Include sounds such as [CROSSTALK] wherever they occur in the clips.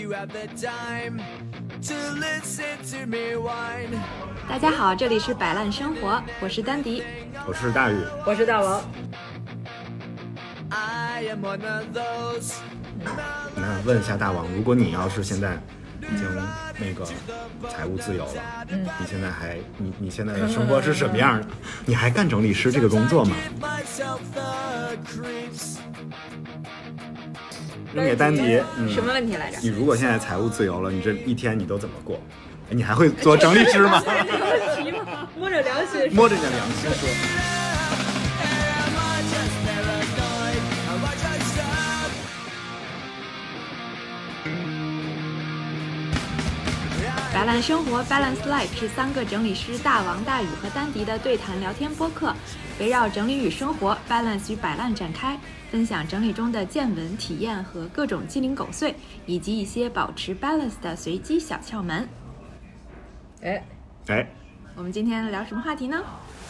you have the time to listen to me whine. 大家好，这里是摆烂生活，我是丹迪。我是大宇，我是大王。I am one of those. 那问一下大王，如果你要是现在已经那个财务自由了，嗯，你现在还你你现在的生活是什么样的？你还干整理师这个工作吗？扔给丹迪，嗯，什么问题来着？你如果现在财务自由了，你这一天你都怎么过？哎你还会做整理师吗？问题吗？摸着良心说，摸着你的良心说?摆烂生活 （Balance Life） 是三个整理师大王、大宇和丹迪的对谈聊天播客，围绕整理与生活、balance 与摆烂展开，分享整理中的见闻、体验和各种鸡零狗碎，以及一些保持 balance 的随机小窍门。哎，哎，我们今天聊什么话题呢？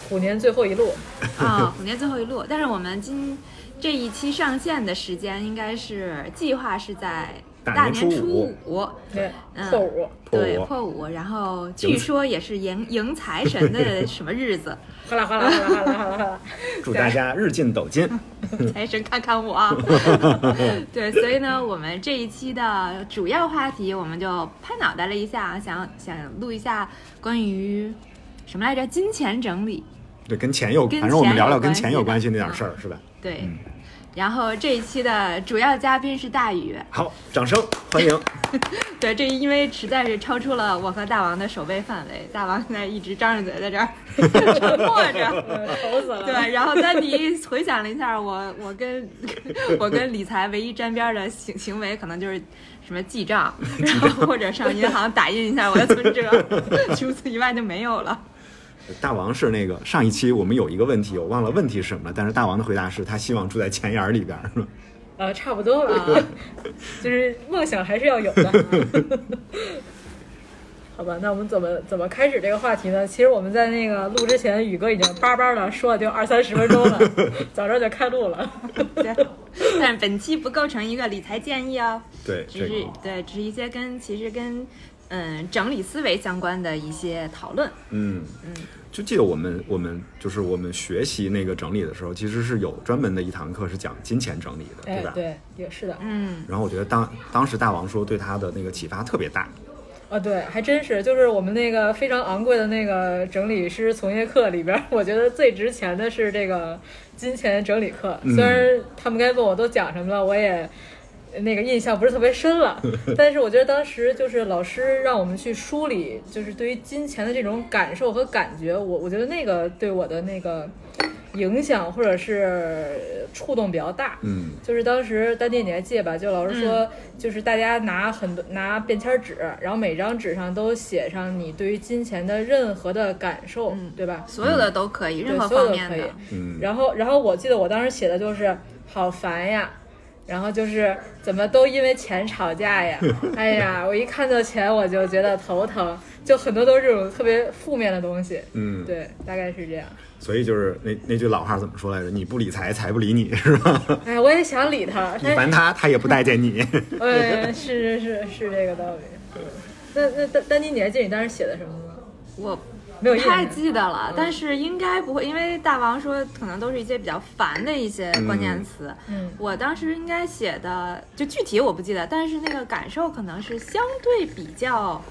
虎年最后一路，啊、虎年最后一路。但是我们今这一期上线的时间应该是计划是在大年年初五五，对，嗯破五，对，破五。然后据说也是迎迎财神的什么日子，哗啦哗啦哗啦哗啦哗啦哗啦，[LAUGHS] 祝大家日进斗金。[LAUGHS] 财神看看我啊！[LAUGHS] 对，所以呢，我们这一期的主要话题，我们就拍脑袋了一下，想想录一下关于什么来着？金钱整理。对，跟钱有，跟反正我们聊聊跟钱有关系那点事儿，是吧？对，嗯然后这一期的主要嘉宾是大宇。好，掌声欢迎。[LAUGHS] 对，这因为实在是超出了我和大王的守备范围，大王现在一直张着嘴在这儿 [LAUGHS] 沉默着。愁死了。对，然后丹迪回想了一下，我我跟 [LAUGHS] 我跟理财唯一沾边的行行为，可能就是什么记账，然后或者上银行打印一下我的存折，除此以外就没有了。大王是那个上一期我们有一个问题，我忘了问题是什么了，但是大王的回答是他希望住在钱眼儿里边儿。呃，差不多吧，[LAUGHS] 就是梦想还是要有的。[LAUGHS] 好吧，那我们怎么怎么开始这个话题呢？其实我们在那个录之前，宇哥已经叭叭的说了就二三十分钟了，[LAUGHS] 早知道就开录了。对，但本期不构成一个理财建议哦，对，只这个是对，只是一些跟其实跟嗯整理思维相关的一些讨论。嗯嗯就记得我们我们就是我们学习那个整理的时候，其实是有专门的一堂课是讲金钱整理的，对吧？。哎对，也是的。嗯，然后我觉得当当时大王说对他的那个启发特别大，啊，对，还真是，就是我们那个非常昂贵的那个整理师从业课里边儿，[LAUGHS] 我觉得最值钱的是这个金钱整理课。虽然他们该问我都讲什么了，我也那个印象不是特别深了，[LAUGHS] 但是我觉得当时就是老师让我们去梳理，就是对于金钱的这种感受和感觉，我我觉得那个对我的那个影响或者是触动比较大。嗯就是当时丹弟你还记得吧？就老师说，就是大家拿很多拿便签纸，然后每张纸上都写上你对于金钱的任何的感受，对吧？所有的都可以，任何对所有都可以方面的。。嗯，然后，然后我记得我当时写的就是好烦呀，然后就是怎么都因为钱吵架呀，[LAUGHS] 哎呀，我一看到钱我就觉得头疼，就很多都是这种特别负面的东西。嗯，对，大概是这样。所以就是那那句老话怎么说来着？你不理财，财不理你，是吧？[LAUGHS] 哎，我也想理他，你烦他，他也不待见你。[LAUGHS] 哎，是是是是这个道理。那那丹丹妮，你还记得你当时写的什么吗？我没有太记得了，但是应该不会，因为大王说可能都是一些比较烦的一些关键词。嗯。我当时应该写的就具体我不记得，但是那个感受可能是相对比较，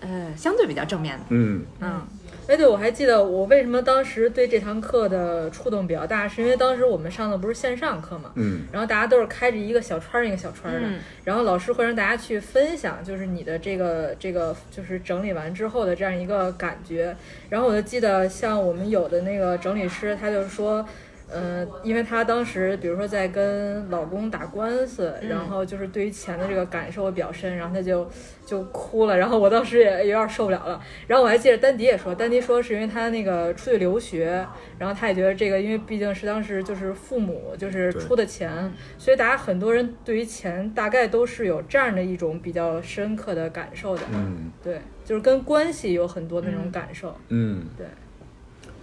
呃，相对比较正面的。嗯。嗯哎，对，我还记得我为什么当时对这堂课的触动比较大，是因为当时我们上的不是线上课嘛，嗯然后大家都是开着一个小窗儿一个小窗儿的，嗯然后老师会让大家去分享，就是你的这个这个就是整理完之后的这样一个感觉。然后我就记得像我们有的那个整理师，他就说。嗯，因为她当时比如说在跟老公打官司，嗯然后就是对于钱的这个感受比较深，然后她就就哭了，然后我当时也有点受不了了。然后我还记得丹迪也说，丹迪说是因为他那个出去留学，然后他也觉得这个，因为毕竟是当时就是父母就是出的钱，所以大家很多人对于钱大概都是有这样的一种比较深刻的感受的。嗯对，就是跟关系有很多那种感受。嗯，对，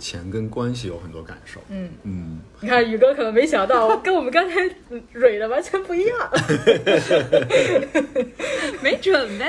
钱跟关系有很多感受。嗯，嗯，你看宇哥可能没想到，跟我们刚才蕊的完全不一样。[LAUGHS] 没准备。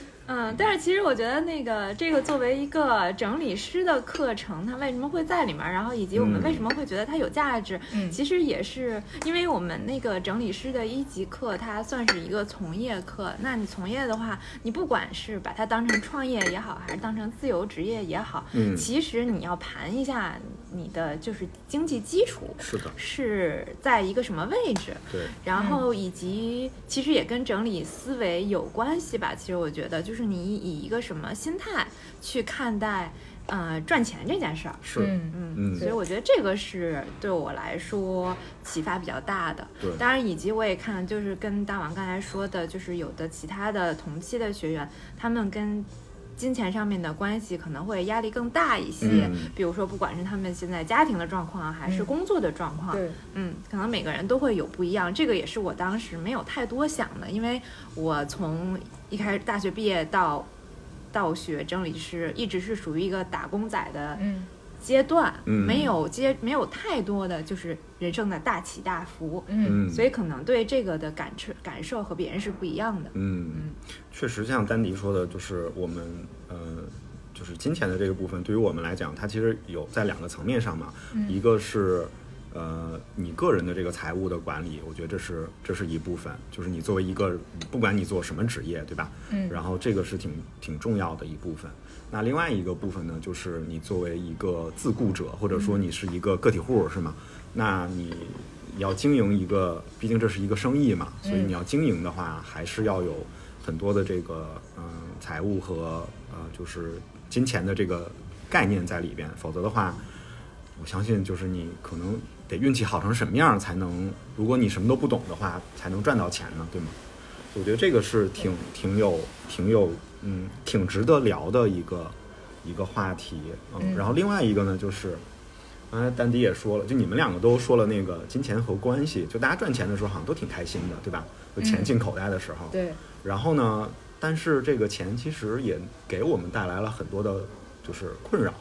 [LAUGHS] 嗯，但是其实我觉得那个这个作为一个整理师的课程，它为什么会在里面，然后以及我们嗯为什么会觉得它有价值，嗯其实也是因为我们那个整理师的一级课，它算是一个从业课。那你从业的话，你不管是把它当成创业也好，还是当成自由职业也好，嗯其实你要盘一下你的就是经济基础是的，是在一个什么位置。对，然后以及其实也跟整理思维有关系吧。其实我觉得，就是你以一个什么心态去看待，呃，赚钱这件事儿。是，嗯嗯，嗯所以我觉得这个是对我来说启发比较大的。对当然以及我也看，就是跟大王刚才说的，就是有的其他的同期的学员，他们跟金钱上面的关系可能会压力更大一些。嗯。比如说，不管是他们现在家庭的状况，还是嗯。工作的状况，对，嗯，可能每个人都会有不一样，这个也是我当时没有太多想的，因为我从一开始大学毕业到到学整理师，一直是属于一个打工仔的嗯阶段，嗯没有接没有太多的就是人生的大起大伏，嗯嗯，所以可能对这个的感受感受和别人是不一样的。嗯，确实像丹迪说的，就是我们呃，就是金钱的这个部分，对于我们来讲，它其实有在两个层面上嘛，一个是。呃，你个人的这个财务的管理，我觉得这是这是一部分，就是你作为一个，不管你做什么职业，对吧？嗯然后这个是挺挺重要的一部分。那另外一个部分呢，就是你作为一个自雇者，或者说你是一个个体户，是吗？那你要经营一个，毕竟这是一个生意嘛，所以嗯你要经营的话，还是要有很多的这个嗯、财务和呃就是金钱的这个概念在里边，否则的话，我相信就是你可能得运气好成什么样才能，如果你什么都不懂的话，才能赚到钱呢，对吗？我觉得这个是挺挺有挺有嗯挺值得聊的一个一个话题，嗯，嗯然后另外一个呢就是。刚才丹迪也说了，就你们两个都说了那个金钱和关系，就大家赚钱的时候好像都挺开心的，对吧？就钱嗯进口袋的时候，对，然后呢，但是这个钱其实也给我们带来了很多的，就是困扰，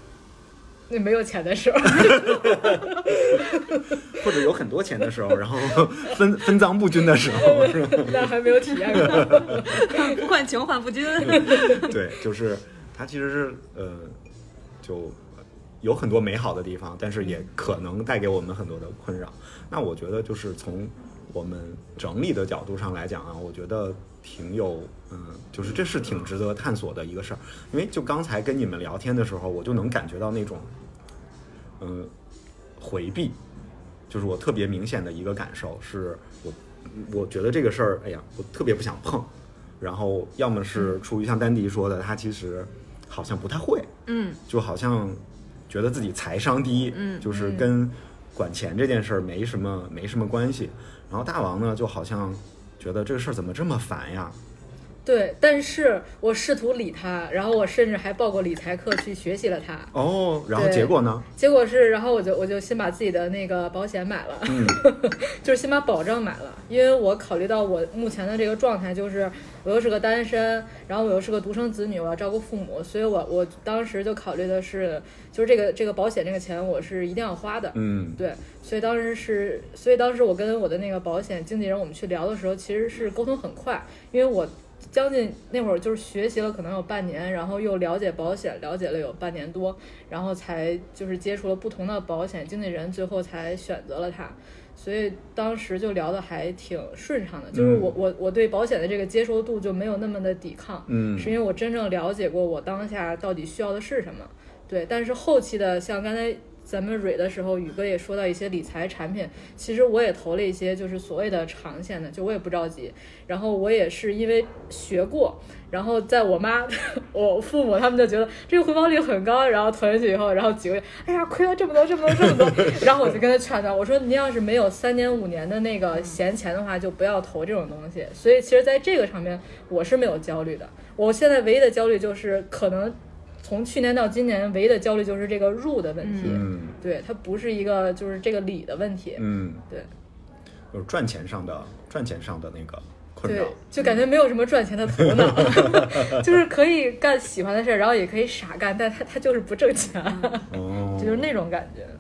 那没有钱的时候，[LAUGHS] 或者有很多钱的时候，然后分分赃不均的时候，是吧？那还没有体验过。[LAUGHS] 不患穷患不均。[LAUGHS] 对，就是它其实是呃，就有很多美好的地方，但是也可能带给我们很多的困扰。那我觉得就是从我们整理的角度上来讲啊，我觉得挺有嗯，就是这是挺值得探索的一个事儿。因为就刚才跟你们聊天的时候，我就能感觉到那种嗯回避，就是我特别明显的一个感受是我我觉得这个事儿，哎呀，我特别不想碰。然后要么是出于像丹迪说的，他其实好像不太会，嗯就好像觉得自己财商低，嗯就是跟管钱这件事儿没什么没什么关系。然后大王呢，就好像觉得这个事儿怎么这么烦呀？对，但是我试图理他，然后我甚至还报过理财课去学习了它。哦，然后结果呢？结果是，然后我就我就先把自己的那个保险买了，嗯。[LAUGHS] 就是先把保障买了，因为我考虑到我目前的这个状态，就是我又是个单身，然后我又是个独生子女，我要照顾父母，所以我我当时就考虑的是，就是这个这个保险这个钱我是一定要花的，嗯。对，所以当时是，所以当时我跟我的那个保险经纪人我们去聊的时候，其实是沟通很快，因为我将近那会儿就是学习了可能有半年，然后又了解保险，了解了有半年多，然后才就是接触了不同的保险经纪人，最后才选择了他。所以当时就聊的还挺顺畅的，就是我我我对保险的这个接受度就没有那么的抵抗，嗯是因为我真正了解过我当下到底需要的是什么。对，但是后期的像刚才咱们蕊的时候，宇哥也说到一些理财产品，其实我也投了一些就是所谓的长线的，就我也不着急。然后我也是因为学过，然后在我妈、[LAUGHS] 我父母他们就觉得这个回报率很高，然后投进去以后，然后几个月，哎呀亏了这么多这么多这么多，[LAUGHS] 然后我就跟他劝他，我说您要是没有三年五年的那个闲钱的话，就不要投这种东西。所以其实在这个上面我是没有焦虑的，我现在唯一的焦虑就是可能。从去年到今年，唯一的焦虑就是这个入的问题，嗯。对，它不是一个就是这个理的问题，嗯，对。就是赚钱上的赚钱上的那个困对。扰。，就感觉没有什么赚钱的头脑 [LAUGHS] [LAUGHS] 就是可以干喜欢的事儿，然后也可以傻干，但他他就是不挣钱，哦，[LAUGHS] 就是那种感觉，嗯，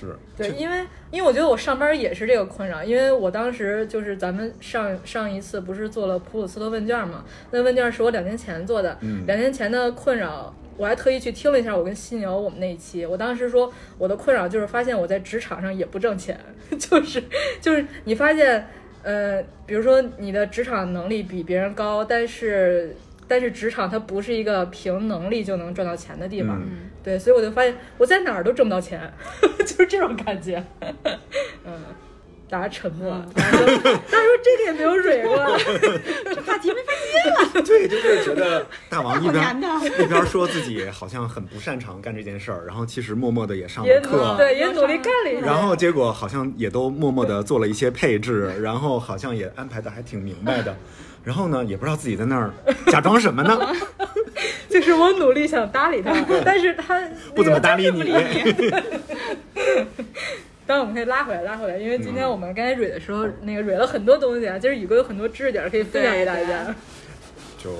是，对，因为因为我觉得我上班也是这个困扰，因为我当时就是咱们上上一次不是做了普鲁斯特问卷嘛，那问卷是我两年前做的，嗯两年前的困扰，我还特意去听了一下我跟犀牛我们那一期，我当时说我的困扰就是发现我在职场上也不挣钱，[LAUGHS] 就是就是你发现呃，比如说你的职场能力比别人高，但是但是职场它不是一个凭能力就能赚到钱的地方，嗯对，所以我就发现我在哪儿都挣不到钱，[LAUGHS] 就是这种感觉。嗯，大家沉默了，大家说，[LAUGHS] 说这个也没有蕊过，[LAUGHS] 这话题没法接了。[LAUGHS] 对，就是觉得大王一边一边说自己好像很不擅长干这件事儿，然后其实默默的也上了课，对也努力干了一下。然后结果好像也都默默的做了一些配置，然后好像也安排的还挺明白的，然后呢，也不知道自己在那儿假装什么呢，就是我努力想搭理他，但是他不怎么搭理你。当然我们可以拉回来，拉回来，因为今天嗯我们刚才蕊的时候，那个蕊了很多东西啊，就是宇哥有很多知识点可以分享给大家。就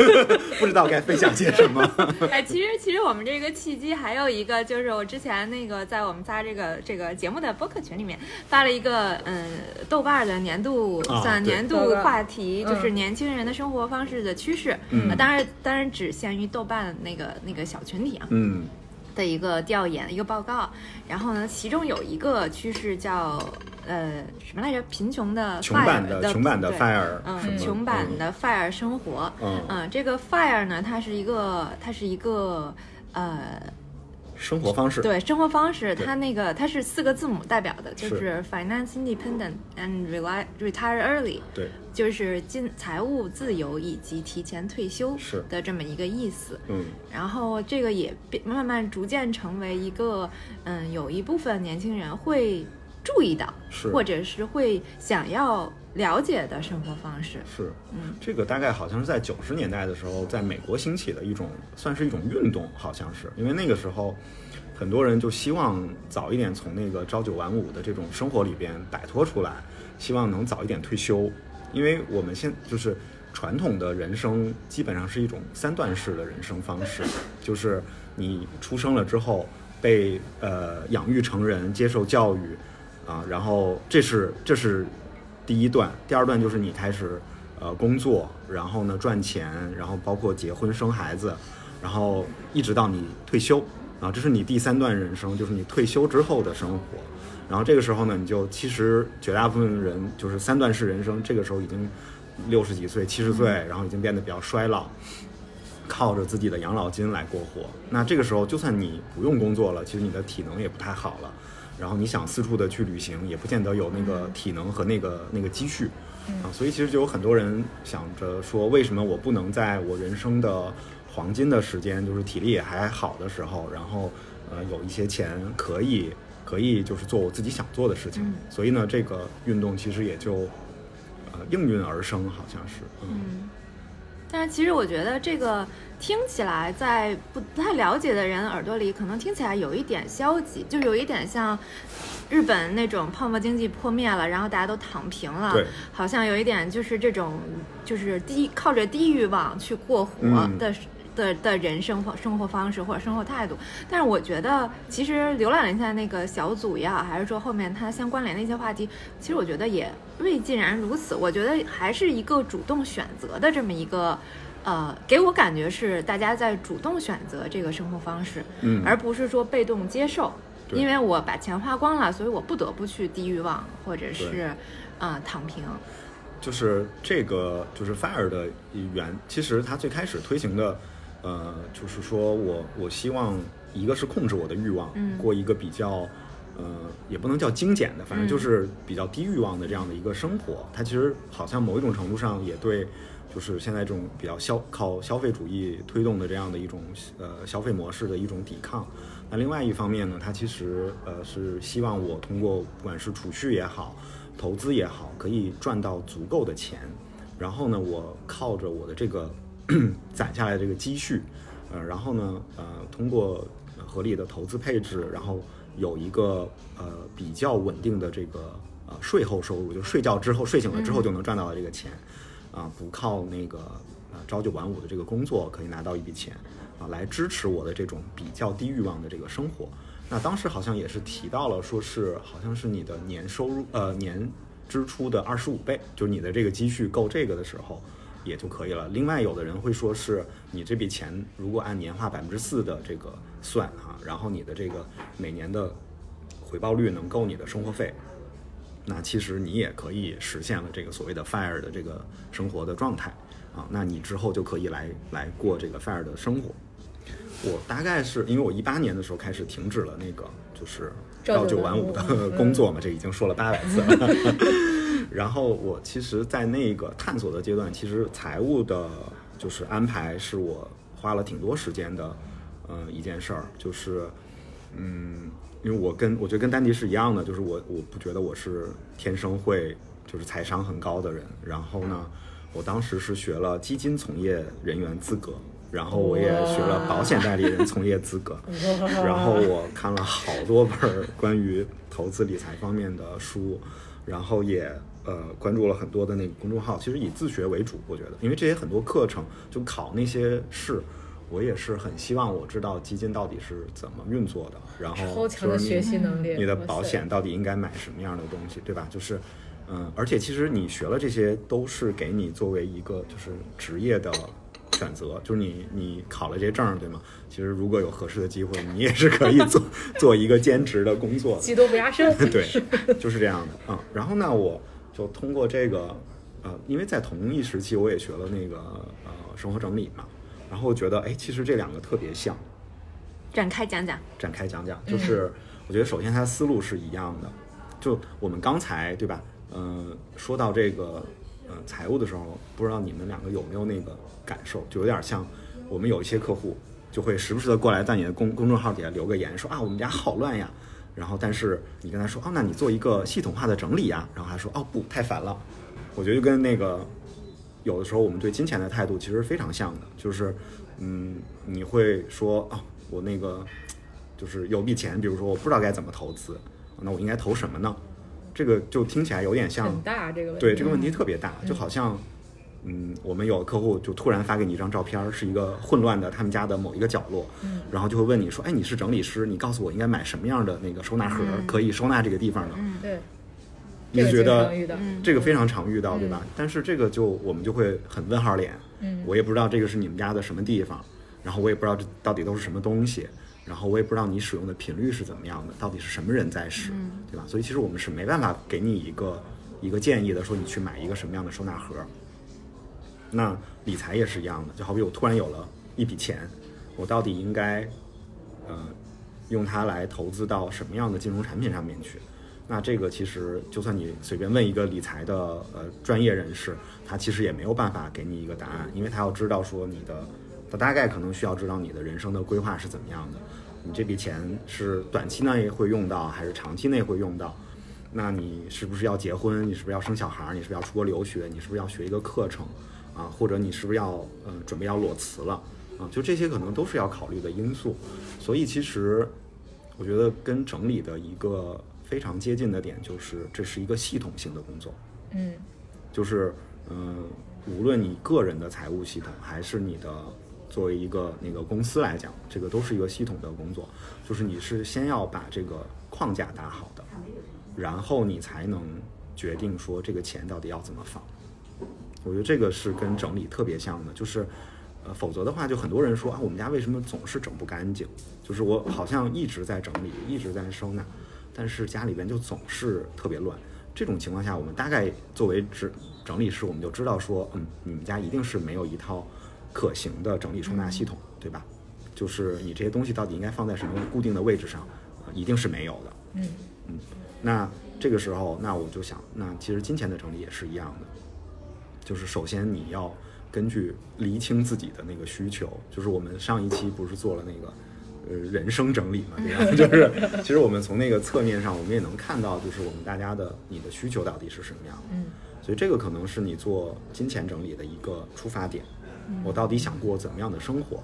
[LAUGHS] 不知道该分享些什么。[LAUGHS] 哎，其实其实我们这个契机还有一个，就是我之前那个在我们仨这个这个节目的播客群里面发了一个嗯豆瓣儿的年度啊算年度话题，嗯就是年轻人的生活方式的趋势。嗯呃当然当然只限于豆瓣那个那个小群体啊。嗯的一个调研一个报告，然后呢，其中有一个趋势叫呃什么来着？贫穷的穷版的穷版的 fire，嗯，穷版的 fire 生活，嗯。这个 fire 呢，它是一个它是一个呃生活方式，对生活方式，它那个它是四个字母代表的，就是。是 finance independent and rely retire early，对就是金财务自由以及提前退休是。的这么一个意思。嗯。然后这个也变慢慢逐渐成为一个，嗯，有一部分年轻人会注意到，是。或者是会想要了解的生活方式。是，嗯，这个大概好像是在九十年代的时候，在美国兴起的一种，算是一种运动，好像是。因为那个时候，很多人就希望早一点从那个朝九晚五的这种生活里边摆脱出来，希望能早一点退休，因为我们现就是传统的人生基本上是一种三段式的人生方式，就是你出生了之后被呃养育成人，接受教育啊，然后这是这是第一段，第二段就是你开始呃工作，然后呢赚钱，然后包括结婚生孩子，然后一直到你退休。啊，这是你第三段人生，就是你退休之后的生活。然后这个时候呢，你就其实绝大部分人就是三段式人生，这个时候已经六十几岁、七十岁，然后已经变得比较衰老，靠着自己的养老金来过活。那这个时候，就算你不用工作了，其实你的体能也不太好了，然后你想四处的去旅行，也不见得有那个体能和那个那个积蓄。啊，所以其实就有很多人想着说，为什么我不能在我人生的黄金的时间，就是体力也还好的时候，然后呃有一些钱可以可以就是做我自己想做的事情。嗯所以呢，这个运动其实也就呃应运而生，好像是。嗯嗯，但是其实我觉得这个听起来，在不太了解的人耳朵里，可能听起来有一点消极，就有一点像日本那种泡沫经济破灭了，然后大家都躺平了，好像有一点就是这种就是低靠着低欲望去过活嗯的。的的人生方生活方式或者生活态度，但是我觉得其实浏览了一下那个小组也好，还是说后面它相关联的一些话题，其实我觉得也未尽然如此。我觉得还是一个主动选择的这么一个，呃，给我感觉是大家在主动选择这个生活方式，嗯而不是说被动接受。因为我把钱花光了，所以我不得不去低欲望或者对是，呃，躺平。就是这个就是 Fire 的原，其实它最开始推行的，呃，就是说我我希望一个是控制我的欲望，嗯过一个比较，呃，也不能叫精简的，反正嗯就是比较低欲望的这样的一个生活。它其实好像某一种程度上也对，就是现在这种比较消靠消费主义推动的这样的一种呃消费模式的一种抵抗。那另外一方面呢，它其实呃是希望我通过不管是储蓄也好，投资也好，可以赚到足够的钱，然后呢，我靠着我的这个 [CLEARS THROAT] 攒下来的这个积蓄，呃，然后呢，呃，通过呃合理的投资配置，然后有一个呃比较稳定的这个呃税后收入，就睡觉之后睡醒了之后就能赚到的这个钱，啊、不靠那个呃朝九晚五的这个工作可以拿到一笔钱，啊、来支持我的这种比较低欲望的这个生活。那当时好像也是提到了，说是好像是你的年收入呃年支出的二十五倍，就是你的这个积蓄够这个的时候也就可以了。另外，有的人会说是你这笔钱如果按年化百分之四的这个算哈、然后你的这个每年的回报率能够你的生活费，那其实你也可以实现了这个所谓的 FIRE 的这个生活的状态啊，那你之后就可以来来过这个 FIRE 的生活。我大概是因为我一八年的时候开始停止了那个就是朝九晚五的工作嘛，这已经说了八百次了。[LAUGHS] 然后我其实，在那个探索的阶段，其实财务的就是安排是我花了挺多时间的，呃，一件事儿，就是嗯，因为我跟我觉得跟丹迪是一样的，就是我我不觉得我是天生会就是财商很高的人。然后呢，我当时是学了基金从业人员资格，然后我也学了保险代理人从业资格，[LAUGHS] 然后我看了好多本儿关于投资理财方面的书，然后也呃关注了很多的那个公众号，其实以自学为主，我觉得，因为这些很多课程就考那些试。我也是很希望我知道基金到底是怎么运作的，然后超强的学习能力，你的保险到底应该买什么样的东西，对吧？就是，嗯，而且其实你学了这些，都是给你作为一个就是职业的选择，就是你你考了这些证儿，对吗？其实如果有合适的机会，你也是可以做 [LAUGHS] 做一个兼职的工作的。技多不压身。对，就是这样的嗯，然后呢，我就通过这个，呃，因为在同一时期我也学了那个呃生活整理嘛，然后觉得哎，其实这两个特别像，展开讲讲。展开讲讲，就是我觉得首先它的思路是一样的，就我们刚才对吧？嗯、说到这个呃财务的时候，不知道你们两个有没有那个感受，就有点像我们有一些客户就会时不时的过来在你的公公众号底下留个言，说啊我们家好乱呀，然后但是你跟他说哦，那你做一个系统化的整理呀，然后他说哦不太烦了，我觉得就跟那个有的时候我们对金钱的态度其实非常像的，就是嗯你会说哦我那个就是有笔钱，比如说我不知道该怎么投资，那我应该投什么呢？这个就听起来有点像很大这个问题。对这个问题特别大，就好像，嗯，我们有的客户就突然发给你一张照片儿，是一个混乱的他们家的某一个角落，嗯然后就会问你说，哎，你是整理师，你告诉我应该买什么样的那个收纳盒可以收纳这个地方呢？对，你觉得这个非常常遇到，对吧？但是这个就我们就会很问号脸，嗯我也不知道这个是你们家的什么地方，然后我也不知道这到底都是什么东西，然后我也不知道你使用的频率是怎么样的，到底是什么人在使，对吧？所以其实我们是没办法给你一个一个建议的，说你去买一个什么样的收纳盒。那理财也是一样的，就好比我突然有了一笔钱，我到底应该，呃，用它来投资到什么样的金融产品上面去？那这个其实就算你随便问一个理财的呃专业人士，他其实也没有办法给你一个答案，因为他要知道说你的，他大概可能需要知道你的人生的规划是怎么样的，你这笔钱是短期内会用到，还是长期内会用到？那你是不是要结婚？你是不是要生小孩？你是不是要出国留学？你是不是要学一个课程？啊，或者你是不是要呃准备要裸辞了？啊，就这些可能都是要考虑的因素。所以其实我觉得跟整理的一个非常接近的点就是，这是一个系统性的工作。嗯就是嗯、呃无论你个人的财务系统，还是你的作为一个那个公司来讲，这个都是一个系统的工作。就是你是先要把这个框架搭好的，然后你才能决定说这个钱到底要怎么放。我觉得这个是跟整理特别像的，就是，呃，否则的话，就很多人说啊，我们家为什么总是整不干净？就是我好像一直在整理，一直在收纳，但是家里边就总是特别乱。这种情况下，我们大概作为整整理师，我们就知道说，嗯，你们家一定是没有一套可行的整理收纳系统，对吧？就是你这些东西到底应该放在什么固定的位置上，呃一定是没有的。嗯嗯那这个时候，那我就想，那其实金钱的整理也是一样的，就是首先你要根据厘清自己的那个需求，就是我们上一期不是做了那个呃人生整理嘛，对吧？[LAUGHS] 就是其实我们从那个侧面上，我们也能看到，就是我们大家的你的需求到底是什么样的。嗯所以这个可能是你做金钱整理的一个出发点。我到底想过怎么样的生活？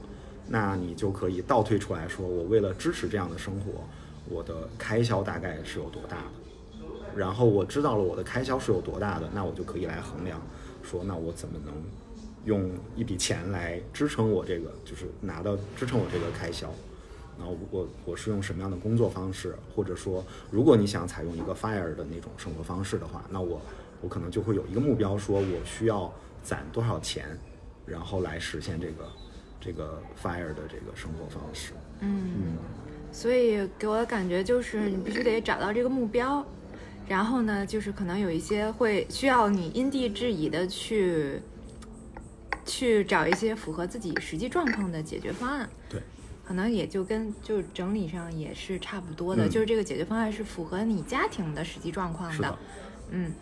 那你就可以倒推出来说，我为了支持这样的生活，我的开销大概是有多大的？然后我知道了我的开销是有多大的，那我就可以来衡量，说那我怎么能用一笔钱来支撑我这个，就是拿到支撑我这个开销。然后我我是用什么样的工作方式，或者说，如果你想采用一个 fire 的那种生活方式的话，那我我可能就会有一个目标，说我需要攒多少钱，然后来实现这个这个 fire 的这个生活方式。嗯，所以给我的感觉就是你必须得找到这个目标，然后呢，就是可能有一些会需要你因地制宜的去去找一些符合自己实际状况的解决方案。对，可能也就跟就整理上也是差不多的，嗯。就是这个解决方案是符合你家庭的实际状况是的，嗯，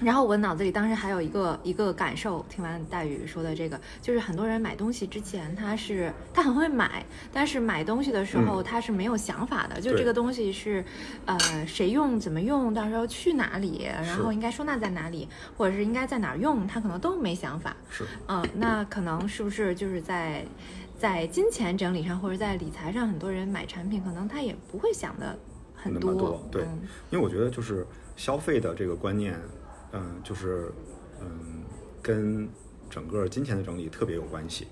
然后我脑子里当时还有一个一个感受，听完大宇说的这个，就是很多人买东西之前他是他很会买，但是买东西的时候嗯。他是没有想法的，就这个东西是呃谁用怎么用，到时候去哪里，然后应该收纳在哪里，或者是应该在哪儿用，他可能都没想法。是，嗯，那可能是不是就是在在金钱整理上，或者在理财上，很多人买产品可能他也不会想的很多对嗯。因为我觉得就是消费的这个观念，嗯，就是嗯，跟整个金钱的整理特别有关系。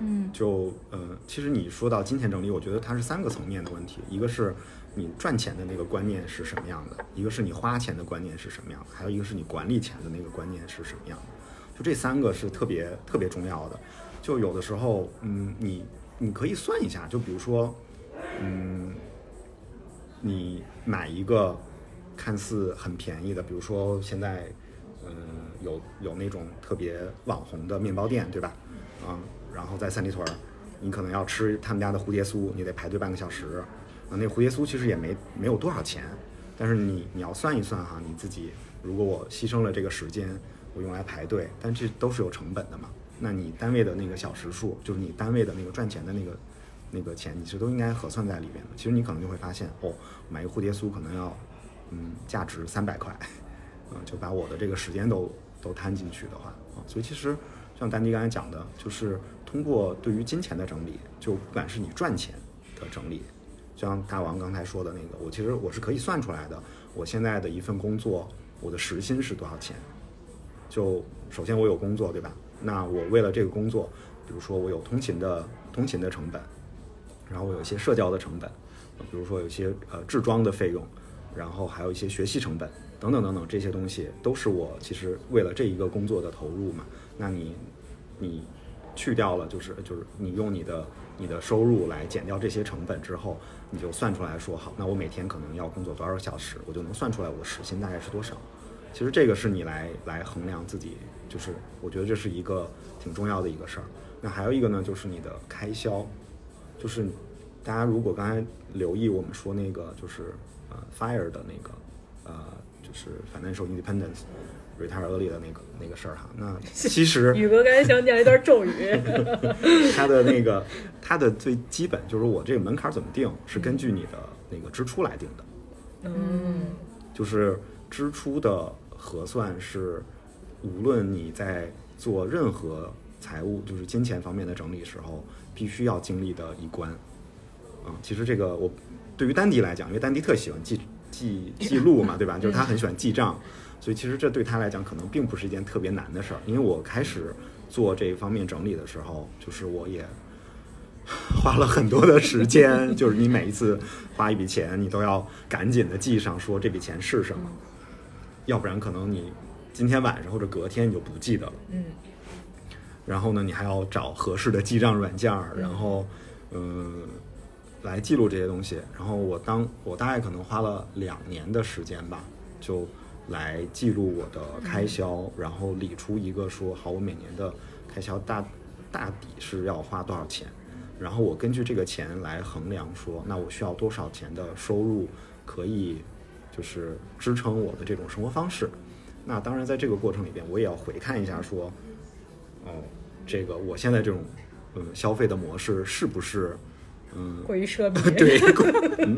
嗯就呃，其实你说到金钱整理，我觉得它是三个层面的问题，一个是你赚钱的那个观念是什么样的，一个是你花钱的观念是什么样的，还有一个是你管理钱的那个观念是什么样的。就这三个是特别特别重要的。就有的时候，嗯，你你可以算一下，就比如说，嗯，你买一个看似很便宜的，比如说现在，嗯，有有那种特别网红的面包店，对吧？啊、然后在三里屯儿，你可能要吃他们家的蝴蝶酥，你得排队半个小时。啊，那蝴蝶酥其实也没没有多少钱，但是你你要算一算哈，你自己如果我牺牲了这个时间，我用来排队，但这都是有成本的嘛。那你单位的那个小时数，就是你单位的那个赚钱的那个那个钱，你是都应该核算在里边的。其实你可能就会发现，哦，买一个蝴蝶酥可能要嗯价值三百块，嗯，就把我的这个时间都都摊进去的话啊，所以其实像丹迪刚才讲的，就是通过对于金钱的整理，就不管是你赚钱的整理，像大王刚才说的那个，我其实我是可以算出来的，我现在的一份工作，我的时薪是多少钱？就首先我有工作，对吧？那我为了这个工作，比如说我有通勤的通勤的成本，然后我有一些社交的成本，比如说有一些呃制装的费用，然后还有一些学习成本等等等等，这些东西都是我其实为了这一个工作的投入嘛。那你你去掉了，就是就是你用你的你的收入来减掉这些成本之后，你就算出来说好，那我每天可能要工作多少个小时，我就能算出来我的时薪大概是多少。其实这个是你来来衡量自己，就是我觉得这是一个挺重要的一个事儿。那还有一个呢，就是你的开销，就是大家如果刚才留意我们说那个就是呃 FIRE 的那个呃就是 financial independence retire early 的那个那个事儿哈，那其实 [LAUGHS] 宇哥刚才想念了一段咒语，[LAUGHS] 他的那个他的最基本就是我这个门槛儿怎么定，是根据你的那个支出来定的。嗯，就是支出的核算是，无论你在做任何财务就是金钱方面的整理时候，必须要经历的一关。啊、其实这个我对于丹迪来讲，因为丹迪特喜欢记记记录嘛，对吧？就是他很喜欢记账，所以其实这对他来讲可能并不是一件特别难的事儿。因为我开始做这一方面整理的时候，就是我也花了很多的时间，就是你每一次花一笔钱，你都要赶紧的记上，说这笔钱是什么，要不然可能你今天晚上或者隔天你就不记得了。嗯，然后呢，你还要找合适的记账软件儿，然后嗯、来记录这些东西。然后我当我大概可能花了两年的时间吧，就来记录我的开销，然后理出一个说好，我每年的开销大大抵是要花多少钱。然后我根据这个钱来衡量说，那我需要多少钱的收入可以就是支撑我的这种生活方式。那当然，在这个过程里边，我也要回看一下说，哦，这个我现在这种嗯消费的模式是不是嗯过于奢靡，对，嗯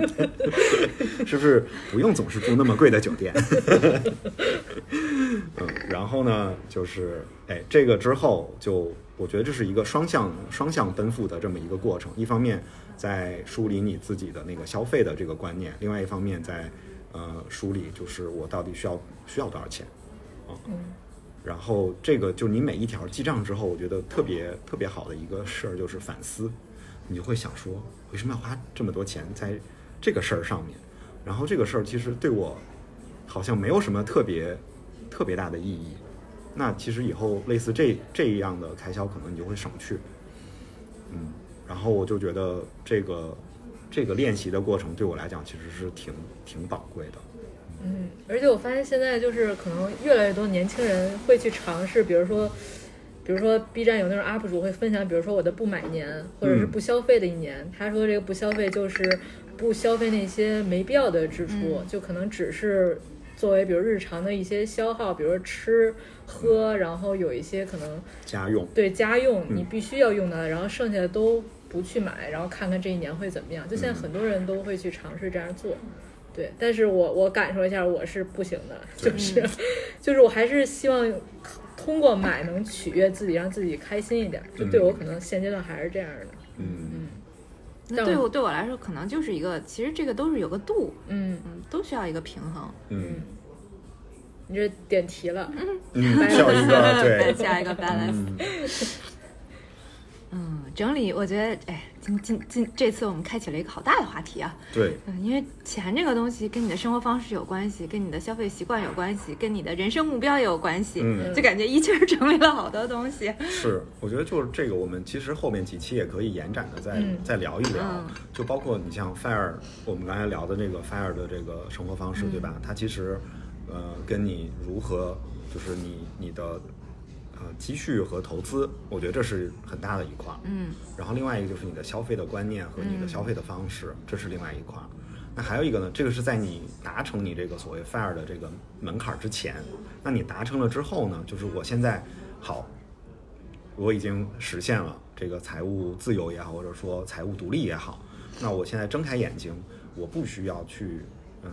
[LAUGHS] 是不是不用总是住那么贵的酒店？[LAUGHS] 嗯，然后呢，就是哎，这个之后就我觉得这是一个双向双向奔赴的这么一个过程。一方面在梳理你自己的那个消费的这个观念，另外一方面在呃梳理就是我到底需要需要多少钱啊。嗯然后这个就你每一条记账之后，我觉得特别特别好的一个事儿就是反思，你就会想说，为什么要花这么多钱在这个事儿上面？然后这个事儿其实对我好像没有什么特别特别大的意义。那其实以后类似这这样的开销，可能你就会省去。嗯，然后我就觉得这个这个练习的过程对我来讲其实是挺挺宝贵的。嗯，而且我发现现在就是可能越来越多年轻人会去尝试，比如说，比如说 B 站有那种 UP 主会分享，比如说我的不买年或者是嗯。不消费的一年。他说这个不消费就是不消费那些没必要的支出，就可能只是作为比如日常的一些消耗，比如说吃喝，然后有一些可能家用，对家用嗯。你必须要用的，然后剩下的都不去买，然后看看这一年会怎么样。就现在嗯。很多人都会去尝试这样做，对。但是我我感受一下，我是不行的，就是 [LAUGHS] 就是我还是希望通过买能取悦自己，让自己开心一点。就对我可能现阶段还是这样的，嗯。嗯。那对我对我来说，可能就是一个，其实这个都是有个度，嗯。嗯，都需要一个平衡。嗯。你这点题了，嗯，需要一个 [LAUGHS] 对，下一个 balance。嗯嗯，整理，我觉得，哎，今今今这次我们开启了一个好大的话题啊。对，嗯，因为钱这个东西跟你的生活方式有关系，跟你的消费习惯有关系，跟你的人生目标也有关系。嗯就感觉一气儿整理了好多东西。是，我觉得就是这个，我们其实后面几期也可以延展的再、嗯再聊一聊，嗯就包括你像 Fire，我们刚才聊的这个 Fire 的这个生活方式，对吧？它其实呃跟你如何，就是你你的呃积蓄和投资，我觉得这是很大的一块儿。嗯然后另外一个就是你的消费的观念和你的消费的方式，这是另外一块儿。那还有一个呢，这个是在你达成你这个所谓 FIRE 的这个门槛儿之前，那你达成了之后呢，就是我现在好，我已经实现了这个财务自由也好，或者说财务独立也好，那我现在睁开眼睛，我不需要去嗯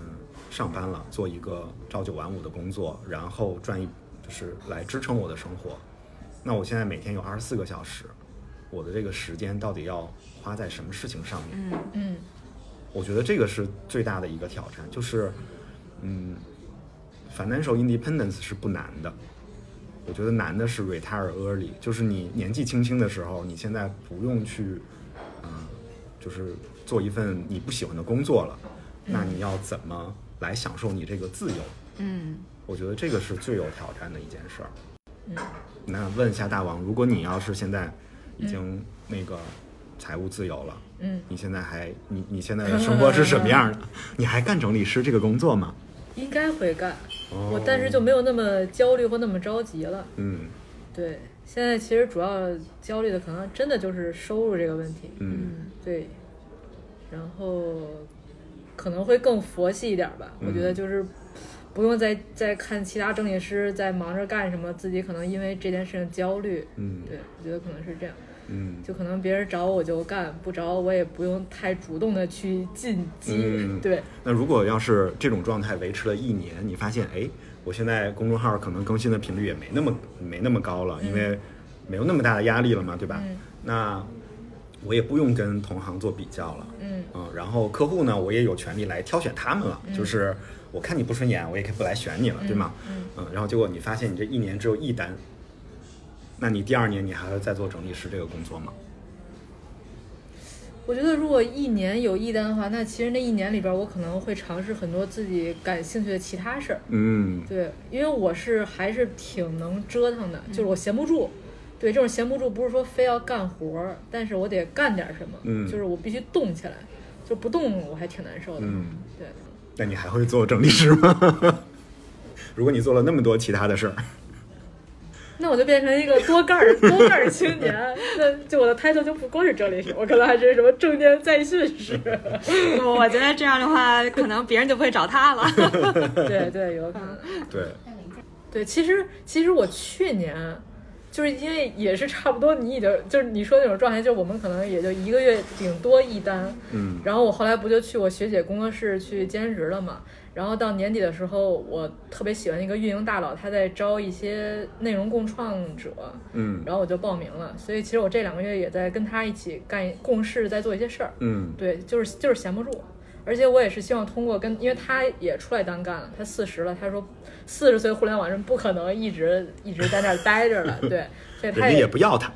上班了，做一个朝九晚五的工作，然后赚一就是来支撑我的生活。那我现在每天有二十四个小时，我的这个时间到底要花在什么事情上面？嗯嗯我觉得这个是最大的一个挑战，就是，嗯，financial independence 是不难的，我觉得难的是 retire early，就是你年纪轻轻的时候，你现在不用去，嗯、就是做一份你不喜欢的工作了，那你要怎么来享受你这个自由？嗯我觉得这个是最有挑战的一件事儿。嗯那问一下大王，如果你要是现在已经那个财务自由了，嗯，你现在还你你现在的生活是什么样的？[LAUGHS] 你还干整理师这个工作吗？应该会干。哦我但是就没有那么焦虑或那么着急了。嗯对，现在其实主要焦虑的可能真的就是收入这个问题。嗯对，然后可能会更佛系一点吧。我觉得就是不用再再看其他整理师在忙着干什么，自己可能因为这件事情焦虑。嗯对，我觉得可能是这样。嗯就可能别人找我就干，不找我也不用太主动的去进击。嗯 [LAUGHS] 对，那如果要是这种状态维持了一年，你发现哎，我现在公众号可能更新的频率也没那么没那么高了，因为没有那么大的压力了嘛，对吧？嗯那我也不用跟同行做比较了。嗯嗯，然后客户呢，我也有权利来挑选他们了。就是我看你不顺眼，我也可以不来选你了，对吗？嗯然后结果你发现你这一年只有一单，那你第二年你还会再做整理师这个工作吗？我觉得如果一年有一单的话，那其实那一年里边，我可能会尝试很多自己感兴趣的其他事儿。嗯对，因为我是还是挺能折腾的，就是我闲不住。对，这种闲不住不是说非要干活儿，但是我得干点什么，嗯就是我必须动起来，就不动我还挺难受的。嗯，对，那你还会做整理师吗？[LAUGHS] 如果你做了那么多其他的事儿，那我就变成一个多盖儿多盖儿青年，那就我的 title 就不光是整理师，我可能还是什么证件再训师。[LAUGHS] 我觉得这样的话，可能别人就不会找他了。[LAUGHS] 对对，有可能。对，对，其实其实我去年就是因为也是差不多，你已经就是你说那种状态，就是我们可能也就一个月顶多一单，嗯然后我后来不就去我学姐工作室去兼职了嘛。然后到年底的时候，我特别喜欢一个运营大佬，他在招一些内容共创者，嗯然后我就报名了。所以其实我这两个月也在跟他一起干共事，在做一些事儿。嗯对，就是就是闲不住。而且我也是希望通过跟，因为他也出来单干了，他四十了，他说四十岁互联网人不可能一直一直在那儿待着了，对，所以他人家也不要他。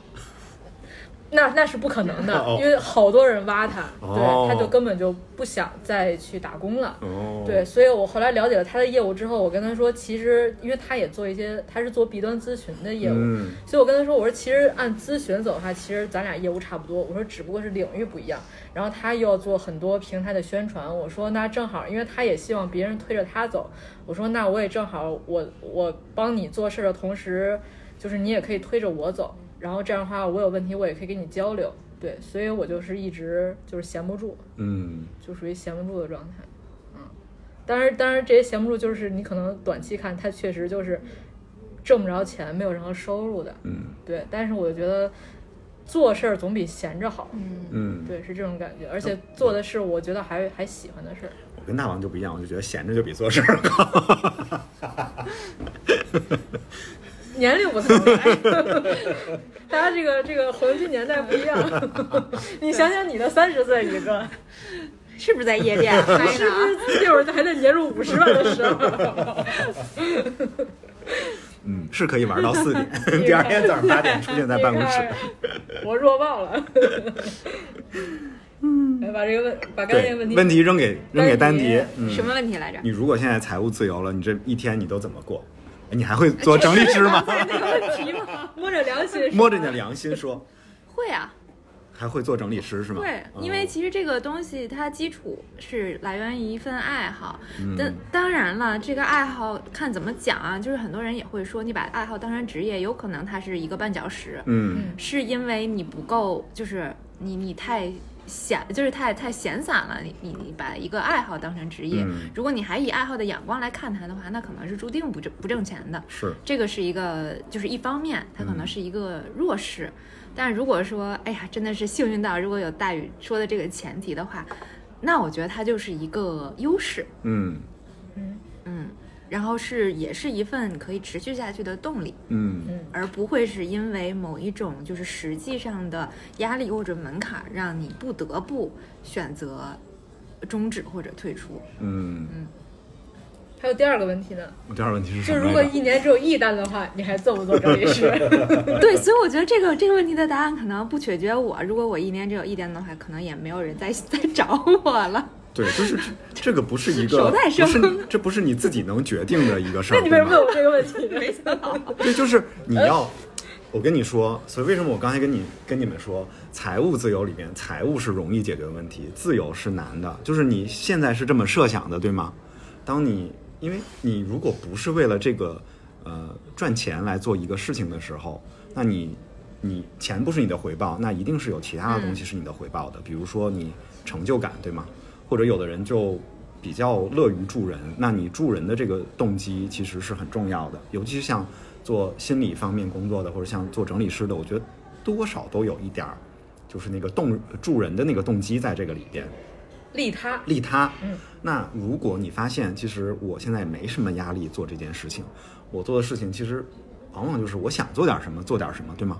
那那是不可能的，哦因为好多人挖他，哦对，他就根本就不想再去打工了。哦，对，，所以我后来了解了他的业务之后，我跟他说，其实因为他也做一些，他是做 B 端咨询的业务，嗯所以我跟他说，我说其实按咨询走的话，其实咱俩业务差不多，我说只不过是领域不一样。然后他又要做很多平台的宣传，我说那正好，因为他也希望别人推着他走，我说那我也正好，我我帮你做事的同时，就是你也可以推着我走，然后这样的话，我有问题我也可以跟你交流。对，所以我就是一直就是闲不住，嗯就属于闲不住的状态。嗯，当然，当然这些闲不住就是你可能短期看，它确实就是挣不着钱，没有任何收入的。嗯对，但是我就觉得做事儿总比闲着好。嗯，嗯，对，是这种感觉，而且做的是我觉得还还喜欢的事儿。我跟大王就不一样，我就觉得闲着就比做事儿好。[LAUGHS] 年龄不同，[LAUGHS] 大家这个这个黄金年代不一样。[LAUGHS] 你想想你的三十岁一个，是不是在夜店 [LAUGHS] 是不是一会儿还得年入五十万的时候。嗯，是可以玩到四点，第二天早上八点出现在办公室。我弱爆了。嗯，把这个问，把刚才那对个问，题问题扔给扔给丹迪丹迪。嗯，什么问题来着？你如果现在财务自由了，你这一天你都怎么过？哎你还会做整理师吗？[LAUGHS] 那个问题吗？摸着良心说，摸着你的良心说，会啊，还会做整理师是吗？会，嗯因为其实这个东西它基础是来源于一份爱好。嗯但当然了，这个爱好看怎么讲啊，就是很多人也会说，你把爱好当成职业，有可能它是一个绊脚石，嗯是因为你不够，就是你你太。闲就是太太闲散了，你你你把一个爱好当成职业，嗯如果你还以爱好的眼光来看它的话，那可能是注定不挣不挣钱的。是这个是一个，就是一方面，它可能是一个弱势。但是如果说，哎呀，真的是幸运到，如果有大宇说的这个前提的话，那我觉得它就是一个优势，嗯嗯嗯，然后是也是一份可以持续下去的动力，嗯嗯而不会是因为某一种就是实际上的压力或者门槛，让你不得不选择终止或者退出。嗯嗯。还有第二个问题呢，我第二个问题是什就如果？一年只有一单的话，你还做不做整理师？[LAUGHS] 对，所以我觉得这个这个问题的答案可能不取决于我。如果我一年只有一单的话，可能也没有人再再找我了。对，就是这 [LAUGHS] 这个不是一个，不是这不是你自己能决定的一个事儿。那你为什么问我这个问题？没想到，对，就是你要，我跟你说，所以为什么我刚才跟你跟你们说，财务自由里面，财务是容易解决问题，自由是难的。就是你现在是这么设想的，对吗？当你因为你如果不是为了这个呃赚钱来做一个事情的时候，那你你钱不是你的回报，那一定是有其他的东西是你的回报的，比如说你成就感，对吗？或者有的人就比较乐于助人，那你助人的这个动机其实是很重要的，尤其是像做心理方面工作的，或者像做整理师的，我觉得多少都有一点儿，就是那个动助人的那个动机在这个里边。利他，利他。嗯，那如果你发现其实我现在没什么压力做这件事情，我做的事情其实往往就是我想做点什么做点什么，对吗？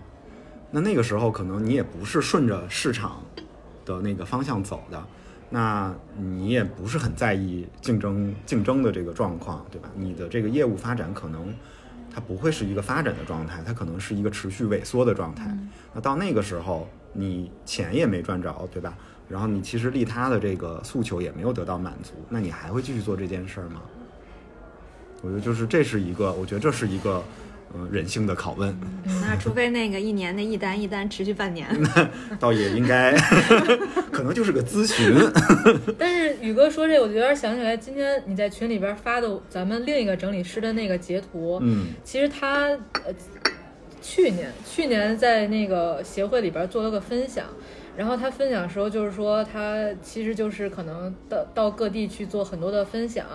那那个时候可能你也不是顺着市场的那个方向走的，那你也不是很在意竞争竞争的这个状况，对吧？你的这个业务发展可能它不会是一个发展的状态，它可能是一个持续萎缩的状态。那到那个时候，你钱也没赚着，对吧？然后你其实利他的这个诉求也没有得到满足，那你还会继续做这件事儿吗？我觉得就是这是一个，我觉得这是一个，嗯、人性的拷问，那除非那个一年的一单一单持续半年，[LAUGHS] 那倒也应该，[LAUGHS] 可能就是个咨询。[LAUGHS] 但是宇哥说这，我就有点想起来，今天你在群里边发的咱们另一个整理师的那个截图，嗯。其实他呃去年去年在那个协会里边做了个分享，然后他分享的时候就是说他其实就是可能到到各地去做很多的分享，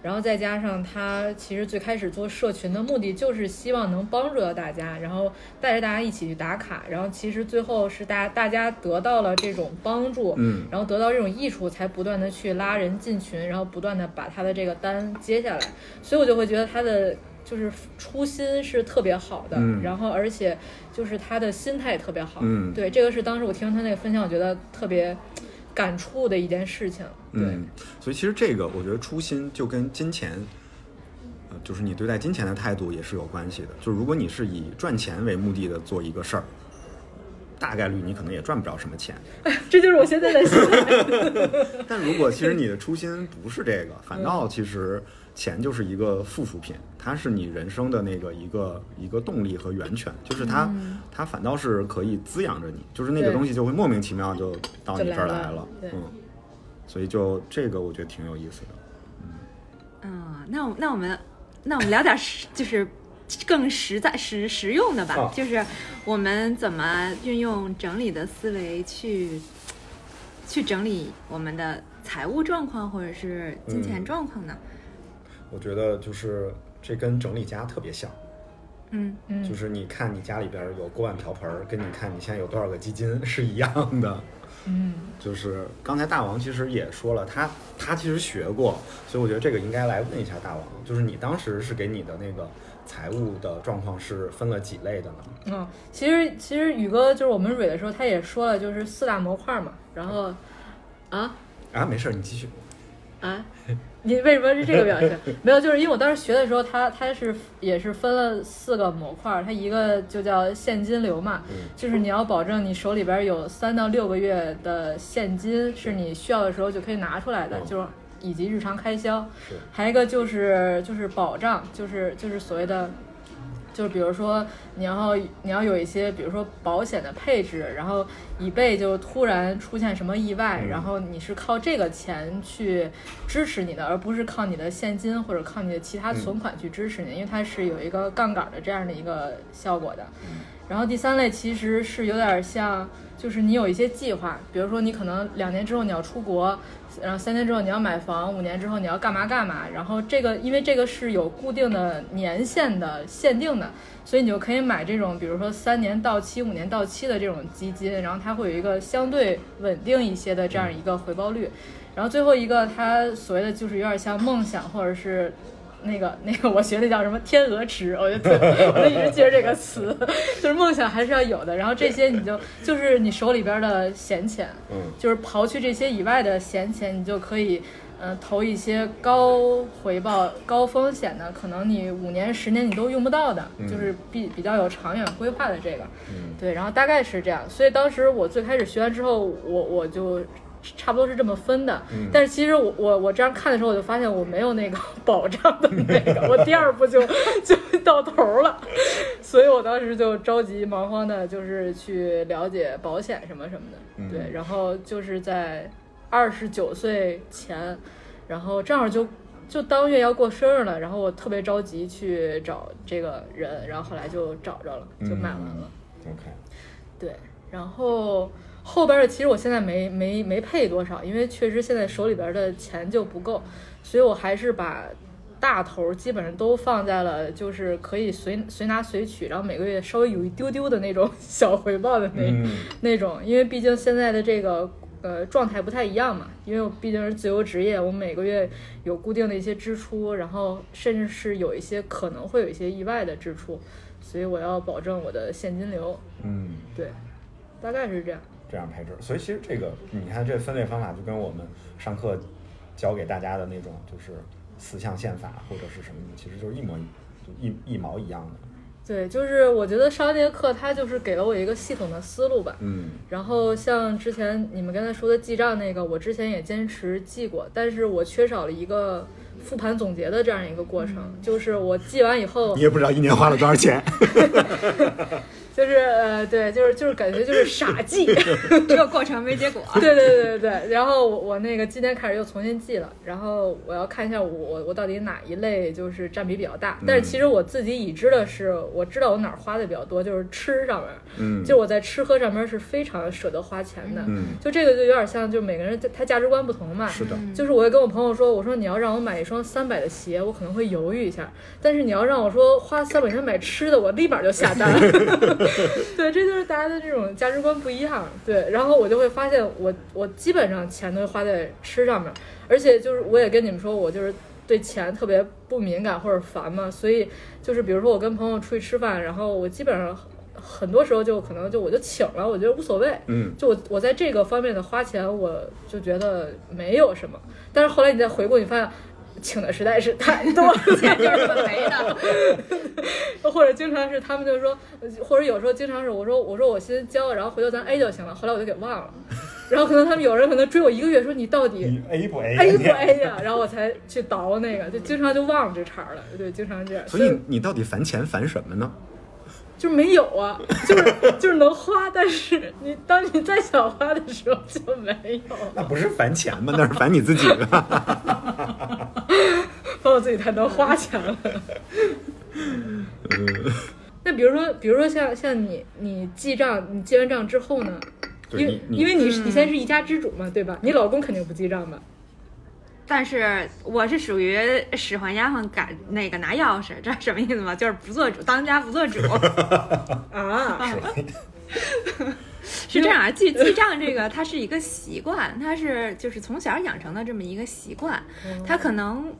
然后再加上他其实最开始做社群的目的就是希望能帮助到大家，然后带着大家一起去打卡，然后其实最后是大大家得到了这种帮助，嗯然后得到这种益处，才不断的去拉人进群，然后不断的把他的这个单接下来，所以我就会觉得他的就是初心是特别好的，嗯然后而且就是他的心态也特别好，嗯对，这个是当时我听他那个分享，我觉得特别感触的一件事情，对，嗯，所以其实这个我觉得初心就跟金钱，呃，就是你对待金钱的态度也是有关系的。就是如果你是以赚钱为目的的做一个事儿，大概率你可能也赚不着什么钱。[LAUGHS] 这就是我现在的心态。[LAUGHS] 但如果其实你的初心不是这个，反倒其实钱就是一个附属品，它是你人生的那个一个一个动力和源泉，就是它、它反倒是可以滋养着你，就是那个东西就会莫名其妙就到你这儿来了嗯，所以就这个我觉得挺有意思的。嗯，那我那我们那我们聊点实，就是更实在实实用的吧，啊就是我们怎么运用整理的思维去去整理我们的财务状况或者是金钱嗯状况呢？我觉得就是这跟整理家特别像。嗯嗯就是你看你家里边有锅碗瓢盆儿，跟你看你现在有多少个基金是一样的。嗯，[LAUGHS] 就是刚才大王其实也说了，他他其实学过，所以我觉得这个应该来问一下大王，就是你当时是给你的那个财务的状况是分了几类的呢？嗯，其实其实宇哥就是我们蕊的时候，他也说了，就是四大模块嘛。然后，啊啊，没事儿，你继续。啊，你为什么是这个表情？[LAUGHS] 没有，就是因为我当时学的时候，它它是也是分了四个模块儿，它一个就叫现金流嘛，嗯就是你要保证你手里边有三到六个月的现金是你需要的时候就可以拿出来的，嗯就是以及日常开销。是，还有一个就是就是保障，就是就是所谓的，就是比如说你要你要有一些，比如说保险的配置，然后以备就突然出现什么意外，嗯然后你是靠这个钱去支持你的，而不是靠你的现金或者靠你的其他存款去支持你，因为它是有一个杠杆的这样的一个效果的。然后第三类其实是有点像，就是你有一些计划，比如说你可能两年之后你要出国，然后三年之后你要买房，五年之后你要干嘛干嘛。然后这个因为这个是有固定的年限的限定的，所以你就可以买这种，比如说三年到期、五年到期的这种基金，然后它会有一个相对稳定一些的这样一个回报率。然后最后一个，它所谓的就是有点像梦想或者是。那个那个，我学的叫什么天鹅池，我就特我就一直记着这个词，就是梦想还是要有的。然后这些你就就是你手里边的闲钱，嗯就是刨去这些以外的闲钱，你就可以，呃，投一些高回报、高风险的，可能你五年、十年你都用不到的，嗯就是比比较有长远规划的这个。嗯对，然后大概是这样。所以当时我最开始学完之后，我我就差不多是这么分的。嗯但是其实我我我这样看的时候，我就发现我没有那个 [LAUGHS] 保障的那个，我第二步就 [LAUGHS] 就到头了。[LAUGHS] 所以我当时就着急忙慌的，就是去了解保险什么什么的。嗯对，然后就是在二十九岁前，然后正好就。就当月要过生日了，然后我特别着急去找这个人，然后后来就找着了，就买完了。，OK，对，然后后边的其实我现在没没没配多少，因为确实现在手里边的钱就不够，所以我还是把大头儿基本上都放在了就是可以随随拿随取，然后每个月稍微有一丢丢的那种 [LAUGHS] 小回报的那、嗯那种，因为毕竟现在的这个。呃，状态不太一样嘛，因为我毕竟是自由职业，我每个月有固定的一些支出，然后甚至是有一些可能会有一些意外的支出，所以我要保证我的现金流。嗯，对，大概是这样。这样配置。所以其实这个你看这分类方法就跟我们上课教给大家的那种就是四象限法或者是什么的，其实就是一模一就一一毛一样的。对，就是我觉得上这节课，它就是给了我一个系统的思路吧。嗯然后像之前你们刚才说的记账那个，我之前也坚持记过，但是我缺少了一个复盘总结的这样一个过程，就是我记完以后你，也不知道一年花了多少钱。[LAUGHS] 就是呃，对，就是就是感觉就是傻 [LAUGHS] 记。只 [LAUGHS] 有过程没结果。对对对对对，然后我我那个今天开始又重新记了，然后我要看一下我我我到底哪一类就是占比比较大，但是其实我自己已知的是，我知道我哪儿花的比较多，就是吃上面，嗯，就我在吃喝上面是非常舍得花钱的，嗯。就这个就有点像，就每个人他价值观不同嘛，是的，就是我也跟我朋友说，我说你要让我买一双三百的鞋，我可能会犹豫一下，但是你要让我说花三百块钱买吃的，我立马就下单。[LAUGHS] [LAUGHS] 对，这就是大家的这种价值观不一样。对，然后我就会发现我，我基本上钱都花在吃上面，而且就是我也跟你们说，我就是对钱特别不敏感或者烦嘛，所以就是比如说我跟朋友出去吃饭，然后我基本上很多时候就可能就我就请了，我觉得无所谓。嗯就我我在这个方面的花钱，我就觉得没有什么。但是后来你再回顾，你发现请的实在是太多了，[LAUGHS] 钱就是本没的。[LAUGHS] 或者经常是他们就说，或者有时候经常是我说我说我先交，然后回头咱 A 就行了，后来我就给忘了，然后可能他们有人可能追我一个月，说你到底 A 不 A？A 不 A 呀、然后我才去倒那个，就经常就忘了这茬儿了，对，经常这样，所以你到底烦钱烦什么呢？就没有啊，[LAUGHS] 就是就是能花，但是你当你再想花的时候就没有，那不是烦钱吗？那是烦你自己吧。[LAUGHS] 把我自己太能花钱了。那比如说，比如说像像你你记账，你记完账之后呢？因为因为你嗯是你现在是一家之主嘛，对吧？你老公肯定不记账吧？但是我是属于使唤丫鬟赶那个拿钥匙，知道什么意思吗？就是不做主，当家不做主。[LAUGHS] 啊，[LAUGHS] 是这样啊，记记账这个它是一个习惯，它是就是从小养成的这么一个习惯，它可能，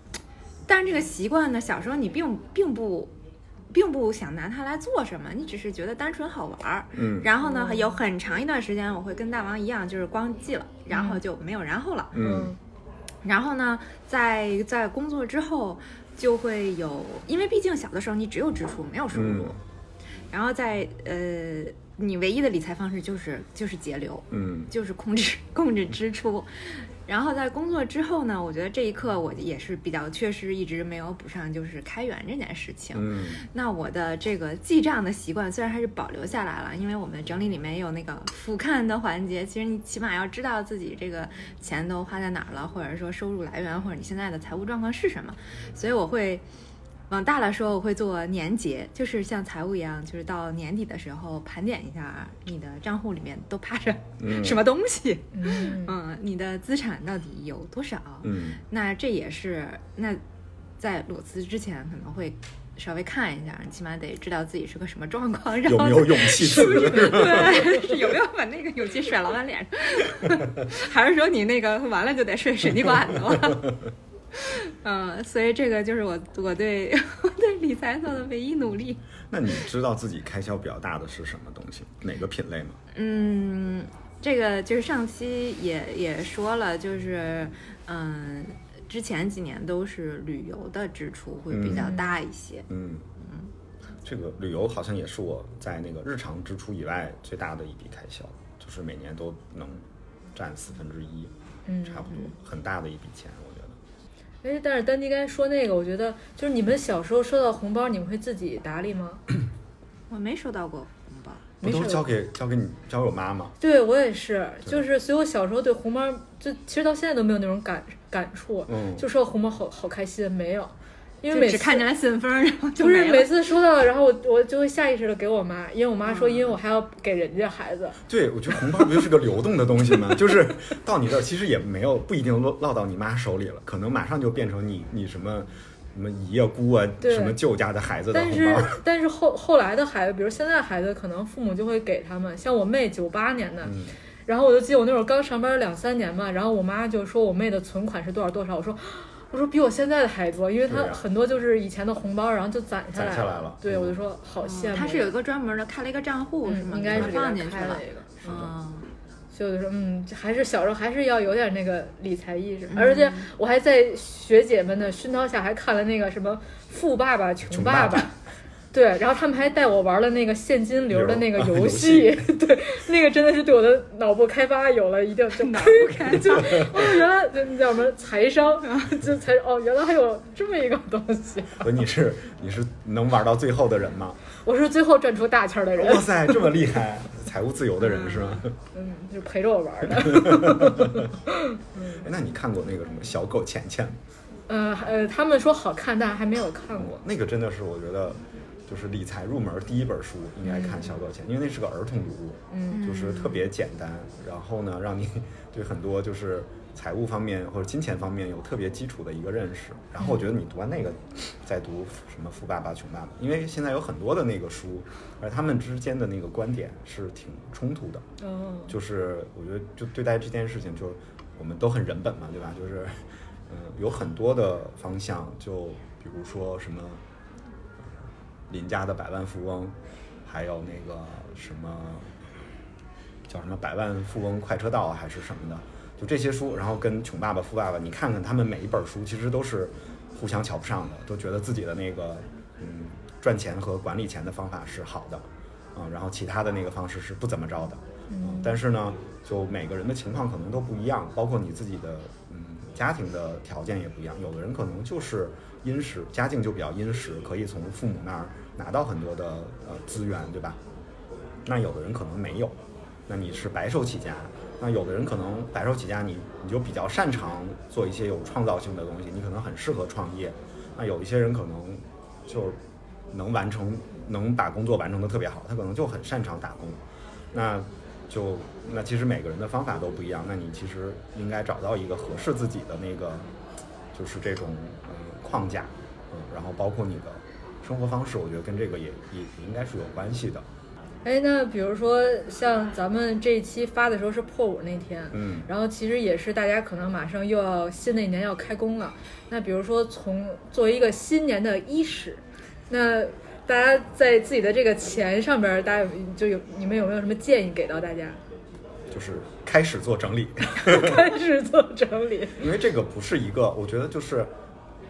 但是这个习惯呢，小时候你并并不。并不想拿它来做什么，你只是觉得单纯好玩儿。嗯然后呢，有很长一段时间，我会跟大王一样，就是光记了，然后就没有然后了。嗯然后呢，在在工作之后，就会有，因为毕竟小的时候你只有支出没有收入，嗯然后在呃，你唯一的理财方式就是就是节流，嗯就是控制控制支出。[LAUGHS] 然后在工作之后呢，我觉得这一刻我也是比较确实，一直没有补上就是开源这件事情。嗯那我的这个记账的习惯虽然还是保留下来了，因为我们整理里面有那个俯瞰的环节，其实你起码要知道自己这个钱都花在哪儿了，或者说收入来源，或者你现在的财务状况是什么。所以我会往大了说，我会做年结，就是像财务一样，就是到年底的时候盘点一下你的账户里面都趴着嗯 [LAUGHS] 什么东西，嗯 [LAUGHS] 嗯，你的资产到底有多少？嗯那这也是那在裸辞之前可能会稍微看一下，起码得知道自己是个什么状况，然后有没有勇气辞？[LAUGHS] 对，是有没有把那个勇气甩老板脸上，还是说你那个完了就得睡水泥管子了？[LAUGHS] 嗯，所以这个就是我我对我对理财做的唯一努力。那你知道自己开销比较大的是什么东西？哪个品类吗？嗯，这个就是上期也也说了，就是嗯，之前几年都是旅游的支出会比较大一些。嗯嗯这个旅游好像也是我在那个日常支出以外最大的一笔开销，就是每年都能占四分之一，嗯差不多，很大的一笔钱。哎，但是丹妮刚才说那个，我觉得就是你们小时候收到红包，你们会自己打理吗？[CLEARS THROAT] 我没收到过红包，不没事都交给交给你交给我妈妈？对我也是，就是所以我小时候对红包，就其实到现在都没有那种感感触，嗯就收到红包好好开心，没有，因为每次只看见了信封，然后就不是每次收到，然后我我就会下意识的给我妈，因为我妈说，因为我还要给人家孩子，对，我觉得红包不就是个流动的东西吗？就是到你这儿，其实也没有不一定落落到你妈手里了，可能马上就变成你你什么什么姨啊姑啊什么舅家的孩子的但是红包。但是后后来的孩子，比如现在孩子，可能父母就会给他们，像我妹九八年的，嗯然后我就记得我那会儿刚上班两三年嘛，然后我妈就说我妹的存款是多少多少，我说。我说比我现在的还多，因为她对啊。很多就是以前的红包，然后就攒下来攒下来了。对，嗯我就说好羡慕。他是有一个专门的开了一个账户是嗯，吗？应该是给她给他放进去了开了。一个。嗯，所以我就说，嗯，还是小时候还是要有点那个理财意嗯。识，而且我还在学姐们的熏陶下，还看了那个什么《富爸爸。穷爸爸对，然后他们还带我玩了那个现金流的那个游流啊游戏，[LAUGHS] 对，那个真的是对我的脑部开发有了一定就脑部开就 [LAUGHS] 哦，原来就那叫什么财商，就才哦，原来还有这么一个东西，所以你是你是能玩到最后的人吗？[LAUGHS] 我是最后赚出大钱儿的人哇，塞，这么厉害，财务自由的人是吗？嗯，就陪着我玩的。哎那你看过那个什么小狗钱钱吗？呃呃，他们说好看，但还没有看过。那个真的是我觉得，就是理财入门第一本书应该看《小狗钱》，因为那是个儿童读物，嗯就是特别简单，然后呢，让你对很多就是财务方面或者金钱方面有特别基础的一个认识。然后我觉得你读完那个，再读什么《富爸爸穷爸爸》，因为现在有很多的那个书，而他们之间的那个观点是挺冲突的。哦，就是我觉得就对待这件事情，就我们都很人本嘛，对吧？就是嗯、有很多的方向，就比如说什么呃邻家的百万富翁，还有那个什么叫什么百万富翁快车道还是什么的，就这些书，然后跟穷爸爸富爸爸，你看看他们每一本书其实都是互相瞧不上的，都觉得自己的那个嗯赚钱和管理钱的方法是好的，嗯，然后其他的那个方式是不怎么着的，嗯，但是呢，就每个人的情况可能都不一样，包括你自己的嗯家庭的条件也不一样，有的人可能就是殷实，家境就比较殷实，可以从父母那儿拿到很多的呃资源，对吧？那有的人可能没有，那你是白手起家，那有的人可能白手起家你，你就比较擅长做一些有创造性的东西，你可能很适合创业。那有一些人可能就能完成，能把工作完成的特别好，他可能就很擅长打工。那就那其实每个人的方法都不一样，那你其实应该找到一个合适自己的那个，就是这种嗯框架，嗯，然后包括你的生活方式，我觉得跟这个也也也应该是有关系的。哎，那比如说像咱们这一期发的时候是破五那天，嗯然后其实也是大家可能马上又要新的一年要开工了。那比如说从作为一个新年的伊始，那大家在自己的这个钱上边，大家有就有你们有没有什么建议给到大家？就是开始做整理，[LAUGHS] 开始做整理。因为这个不是一个，我觉得就是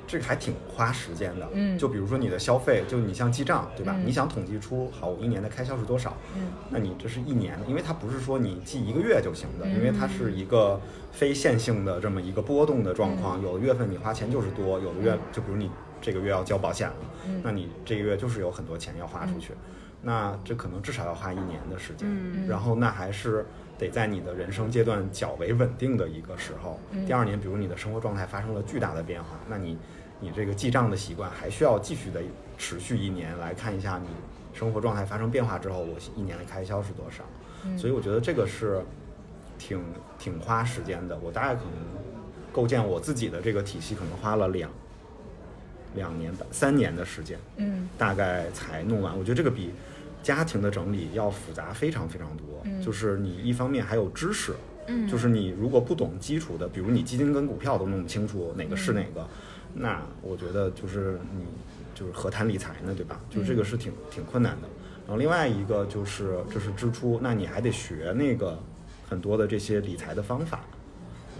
这个还挺花时间的。嗯就比如说你的消费，就你像记账，对吧？嗯你想统计出好我一年的开销是多少，嗯那你这是一年的，因为它不是说你记一个月就行的，嗯因为它是一个非线性的这么一个波动的状况。嗯有的月份你花钱就是多，有的月就比如你这个月要交保险了，嗯那你这个月就是有很多钱要花出去，那这可能至少要花一年的时间。嗯然后那还是得在你的人生阶段较为稳定的一个时候。嗯第二年，比如你的生活状态发生了巨大的变化，那你你这个记账的习惯还需要继续的持续一年来看一下你生活状态发生变化之后，我一年的开销是多少。嗯所以我觉得这个是挺挺花时间的。我大概可能构建我自己的这个体系，可能花了两两年半，三年的时间。嗯大概才弄完。我觉得这个比家庭的整理要复杂非常非常多。嗯就是你一方面还有知识，嗯就是你如果不懂基础的，比如你基金跟股票都弄不清楚哪个是哪个，那我觉得就是你就是何谈理财呢，对吧？就这个是挺挺困难的。然后另外一个就是这是支出，那你还得学那个很多的这些理财的方法。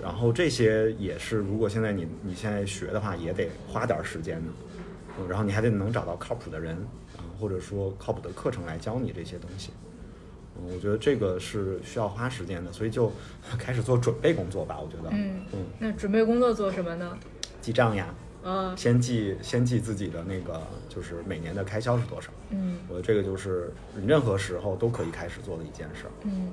然后这些也是，如果现在你你现在学的话，也得花点儿时间呢。嗯然后你还得能找到靠谱的人，啊，或者说靠谱的课程来教你这些东西。嗯，我觉得这个是需要花时间的，所以就 [LAUGHS] 开始做准备工作吧。我觉得，嗯嗯，那准备工作做什么呢？记账呀，啊，先记先记自己的那个就是每年的开销是多少。嗯我觉得这个就是你任何时候都可以开始做的一件事儿。嗯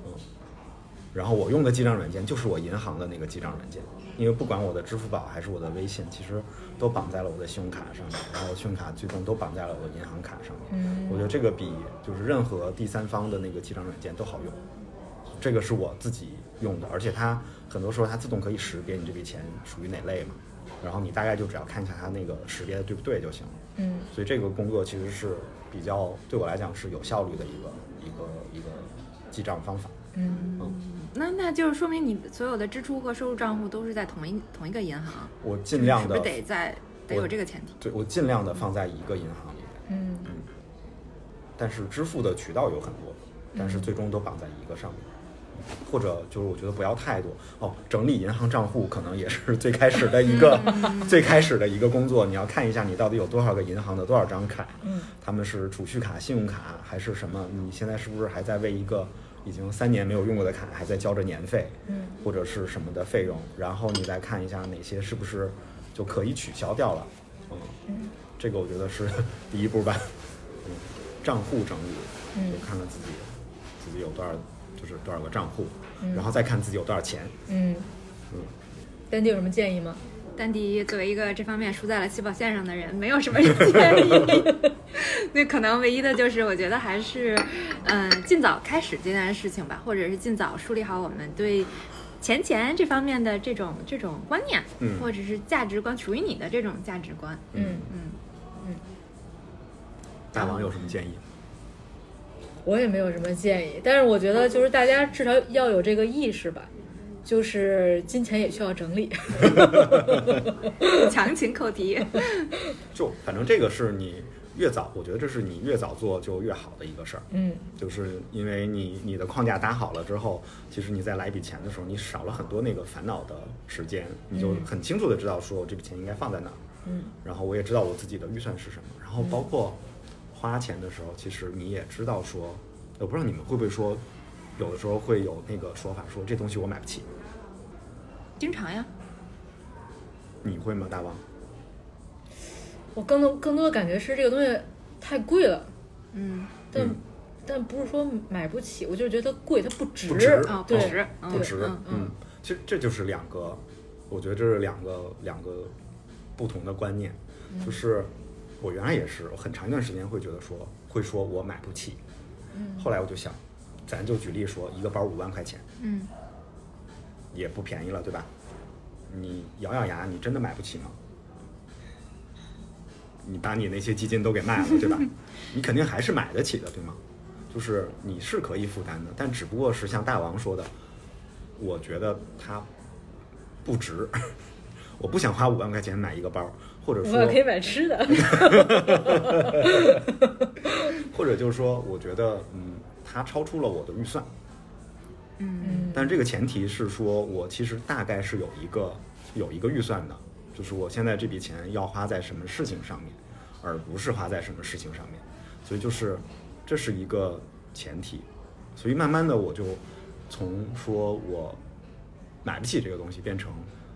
然后我用的记账软件就是我银行的那个记账软件，因为不管我的支付宝还是我的微信，其实都绑在了我的信用卡上面，然后信用卡最终都绑在了我的银行卡上面。嗯我觉得这个比就是任何第三方的那个记账软件都好用。这个是我自己用的，而且它很多时候它自动可以识别你这笔钱属于哪类嘛，然后你大概就只要看一下它那个识别的对不对就行了。嗯所以这个工作其实是比较对我来讲是有效率的一个一个一个记账方法。嗯那那就是说明你所有的支出和收入账户都是在同一同一个银行，我尽量的是不是得在得有这个前提？对我尽量的放在一个银行里面，嗯嗯但是支付的渠道有很多，但嗯是最终都绑在一个上面。或者就是我觉得不要太多哦，整理银行账户可能也是最开始的一个、嗯 [LAUGHS] 最开始的一个工作。你要看一下你到底有多少个银行的多少张卡，嗯他们是储蓄卡、信用卡还是什么？你现在是不是还在为一个已经三年没有用过的卡还在交着年费，嗯或者是什么的费用？然后你再看一下哪些是不是就可以取消掉了？嗯，嗯这个我觉得是 [LAUGHS] 第一步吧。嗯，账户整理，嗯就看看自己自己有多少，就是多少个账户，嗯然后再看自己有多少钱。嗯嗯，丹迪有什么建议吗？丹迪作为一个这方面输在了起跑线上的人，没有什么建议。[LAUGHS] 那可能唯一的就是，我觉得还是，嗯、尽早开始这件事情吧，或者是尽早树立好我们对钱钱这方面的这种这种观念，嗯或者是价值观，属于你的这种价值观。嗯嗯，大王有什么建议？我也没有什么建议，但是我觉得就是大家至少要有这个意识吧，就是金钱也需要整理。[LAUGHS] 强行扣题。[LAUGHS] 就反正这个是你越早，我觉得这是你越早做就越好的一个事儿。嗯就是因为你你的框架搭好了之后，其实你再来一笔钱的时候，你少了很多那个烦恼的时间，你就嗯很清楚的知道说我这笔钱应该放在哪儿。嗯，然后我也知道我自己的预算是什么，然后包括花钱的时候，其实你也知道说，我不知道你们会不会说，有的时候会有那个说法说这东西我买不起，经常呀，你会吗，大王？我更多更多的感觉是这个东西太贵了，嗯，但、嗯。但不是说买不起，我就是觉得它贵，它不值。不值。啊，不值，嗯不值，嗯嗯，其实这就是两个，我觉得这是两个两个不同的观念，嗯。就是我原来也是，我很长一段时间会觉得说，会说我买不起，嗯。后来我就想，咱就举例说，一个包五万块钱，嗯，也不便宜了，对吧？你咬咬牙，你真的买不起吗？你把你那些基金都给卖了，对吧？[LAUGHS] 你肯定还是买得起的，对吗？就是你是可以负担的，但只不过是像大王说的，我觉得它不值，[LAUGHS] 我不想花五万块钱买一个包，或者说我可以买吃的。[LAUGHS] 或者就是说，我觉得嗯，它超出了我的预算。嗯但这个前提是说，我其实大概是有一个有一个预算的，就是我现在这笔钱要花在什么事情上面，而不是花在什么事情上面。所以就是这是一个前提。所以慢慢的我就从说我买不起这个东西，变成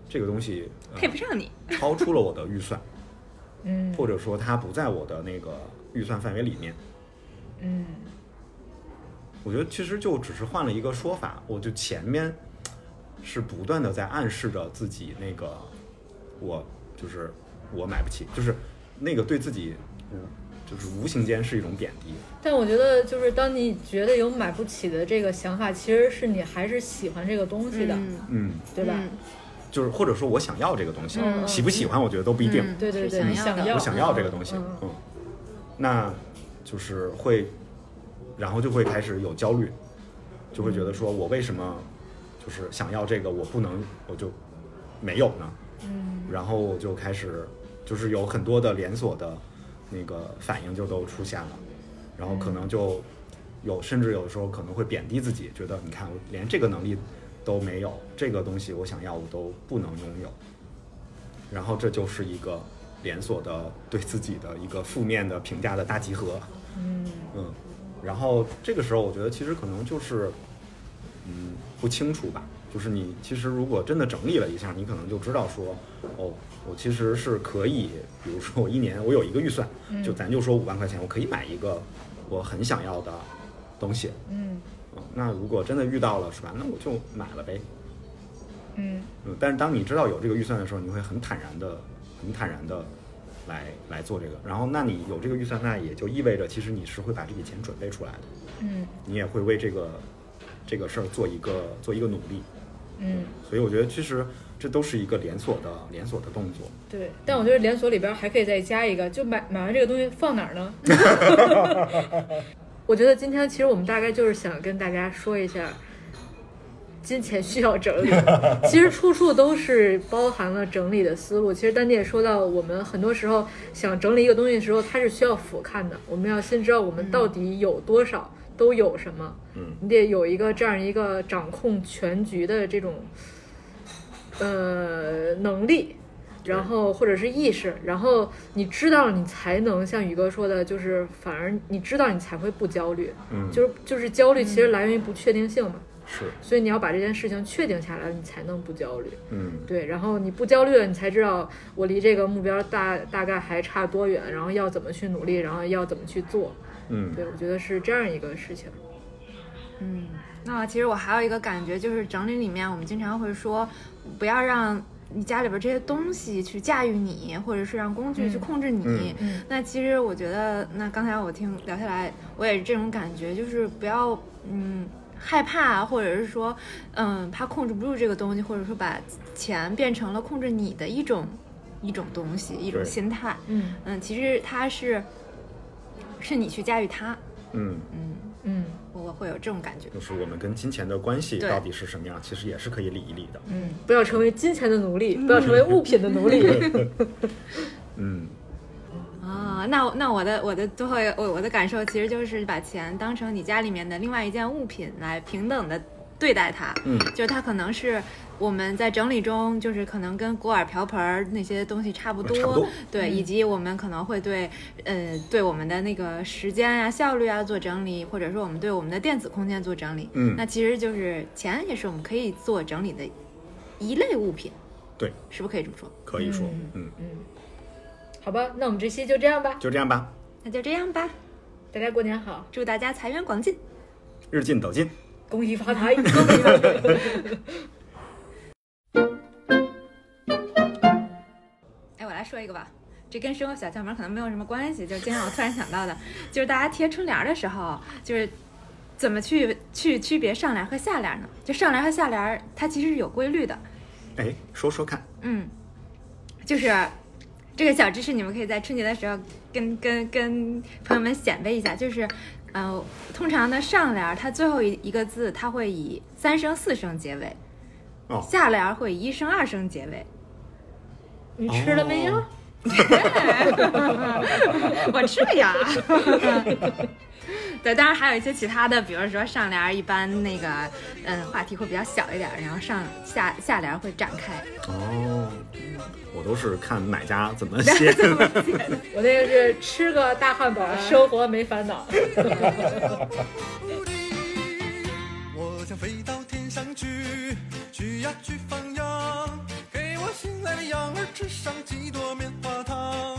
这个东西、呃配不上你，超出了我的预算，[LAUGHS] 嗯或者说它不在我的那个预算范围里面。嗯我觉得其实就只是换了一个说法，我就前面是不断的在暗示着自己那个我就是我买不起，就是那个对自己无就是无形间是一种贬低。但我觉得，就是当你觉得有买不起的这个想法，其实是你还是喜欢这个东西的，嗯嗯，对吧？嗯就是或者说我想要这个东西，嗯喜不喜欢我觉得都不一定。嗯对对对，想要的你想要，我想要这个东西，嗯嗯，那就是会，然后就会开始有焦虑，就会觉得说我为什么就是想要这个，我不能我就没有呢？嗯。然后我就开始就是有很多的连锁的那个反应就都出现了，然后可能就有甚至有的时候可能会贬低自己，觉得你看我连这个能力都没有，这个东西我想要我都不能拥有，然后这就是一个连锁的对自己的一个负面的评价的大集合，嗯。嗯，然后这个时候我觉得其实可能就是，嗯，不清楚吧。就是你其实如果真的整理了一下，你可能就知道说，哦，我其实是可以，比如说我一年我有一个预算，就咱就说五万块钱，我可以买一个我很想要的东西。嗯嗯，那如果真的遇到了是吧？那我就买了呗。嗯嗯，但是当你知道有这个预算的时候，你会很坦然的、很坦然的来来做这个。然后，那你有这个预算，那也就意味着其实你是会把这笔钱准备出来的。嗯你也会为这个这个事儿做一个做一个努力。嗯，所以我觉得其实这都是一个连锁的连锁的动作。对。但我觉得连锁里边还可以再加一个，就买买完这个东西放哪儿呢？[LAUGHS] [LAUGHS] 我觉得今天其实我们大概就是想跟大家说一下。金钱需要整理，其实处处都是包含了整理的思路。其实丹姐也说到，我们很多时候想整理一个东西的时候，它是需要俯瞰的。我们要先知道我们到底有多少，都有什么。嗯你得有一个这样一个掌控全局的这种呃能力，然后或者是意识，然后你知道，你才能像宇哥说的，就是反而你知道你才会不焦虑。嗯，就是就是焦虑其实来源于不确定性嘛，是所以你要把这件事情确定下来，你才能不焦虑。嗯对，然后你不焦虑了，你才知道我离这个目标大大概还差多远，然后要怎么去努力，然后要怎么去做。嗯对，我觉得是这样一个事情。嗯，那其实我还有一个感觉，就是整理里面我们经常会说，不要让你家里边这些东西去驾驭你，或者是让工具去嗯控制你。嗯嗯那其实我觉得，那刚才我听聊下来，我也是这种感觉，就是不要嗯害怕，或者是说嗯怕控制不住这个东西，或者说把钱变成了控制你的一种一种东西，一种心态。嗯嗯，其实它是是你去驾驭它。嗯，嗯，嗯我会有这种感觉。就是我们跟金钱的关系到底是什么样，其实也是可以理一理的。嗯，不要成为金钱的奴隶，不要成为物品的奴隶。[LAUGHS] 嗯啊，那我那我的我的最后我我的感受其实就是把钱当成你家里面的另外一件物品来平等的对待它。嗯。就是它可能是我们在整理中，就是可能跟锅碗瓢盆儿那些东西差不多，不多。对，以及我们可能会对呃对我们的那个时间呀、效率啊做整理，或者说我们对我们的电子空间做整理。嗯。那其实就是钱也是我们可以做整理的一类物品，对，是不是可以这么说？可以说，嗯。嗯，好吧，那我们这期就这样吧，就这样吧，那就这样吧，大家过年好，祝大家财源广进。日进斗金。恭喜发财，[LAUGHS] 恭喜发财。[LAUGHS] 哎，我来说一个吧，这跟生活小窍门可能没有什么关系，就是今天我突然想到的，就是大家贴春联儿的时候，就是怎么去去区别上联儿和下联儿呢？就上联儿和下联儿，它其实是有规律的。哎，说说看，嗯，就是这个小知识，你们可以在春节的时候跟跟跟朋友们显摆一下。就是，呃，通常的上联它最后一一个字，它会以三声四声结尾；哦，下联会以一声二声结尾。你吃了没有？哦 [LAUGHS] 我吃了呀。[LAUGHS] 对，当然还有一些其他的，比如说上联儿一般那个，嗯，话题会比较小一点儿，然后上下下联儿会展开。哦，我都是看买家怎么 [LAUGHS] 写的。[LAUGHS] 我那个是吃个大汉堡，生活没烦恼。[LAUGHS] 我想飞到天上去，去呀去放羊，给我心爱的羊儿吃上几朵棉花糖。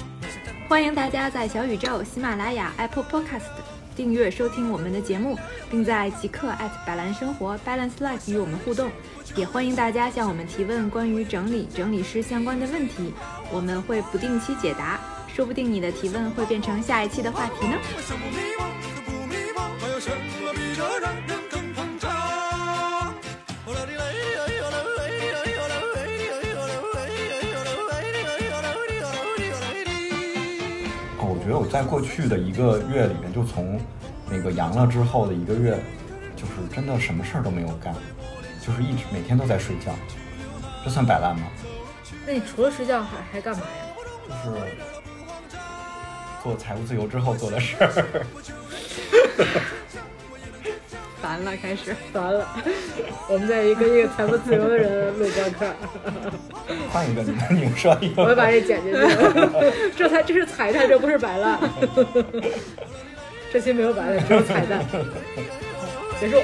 欢迎大家在小宇宙、喜马拉雅、Apple Podcast 订阅收听我们的节目，并在即刻艾特百兰生活 Balance Life 与我们互动。也欢迎大家向我们提问关于整理、整理师相关的问题，我们会不定期解答，说不定你的提问会变成下一期的话题呢。觉得我在过去的一个月里面，就从那个阳了之后的一个月，就是真的什么事儿都没有干，就是一直每天都在睡觉，这算摆烂吗？那你除了睡觉还还干嘛呀？就是做财务自由之后做的事儿。[LAUGHS] 烦了，开始。烦了，[LAUGHS] 我们在一个一个财富自由的人录播客，[LAUGHS] 换一个，你们你们说一我会把。这剪进去。[LAUGHS] 这才这是彩蛋，这不是摆烂。这期没有摆烂，只有彩蛋。结束。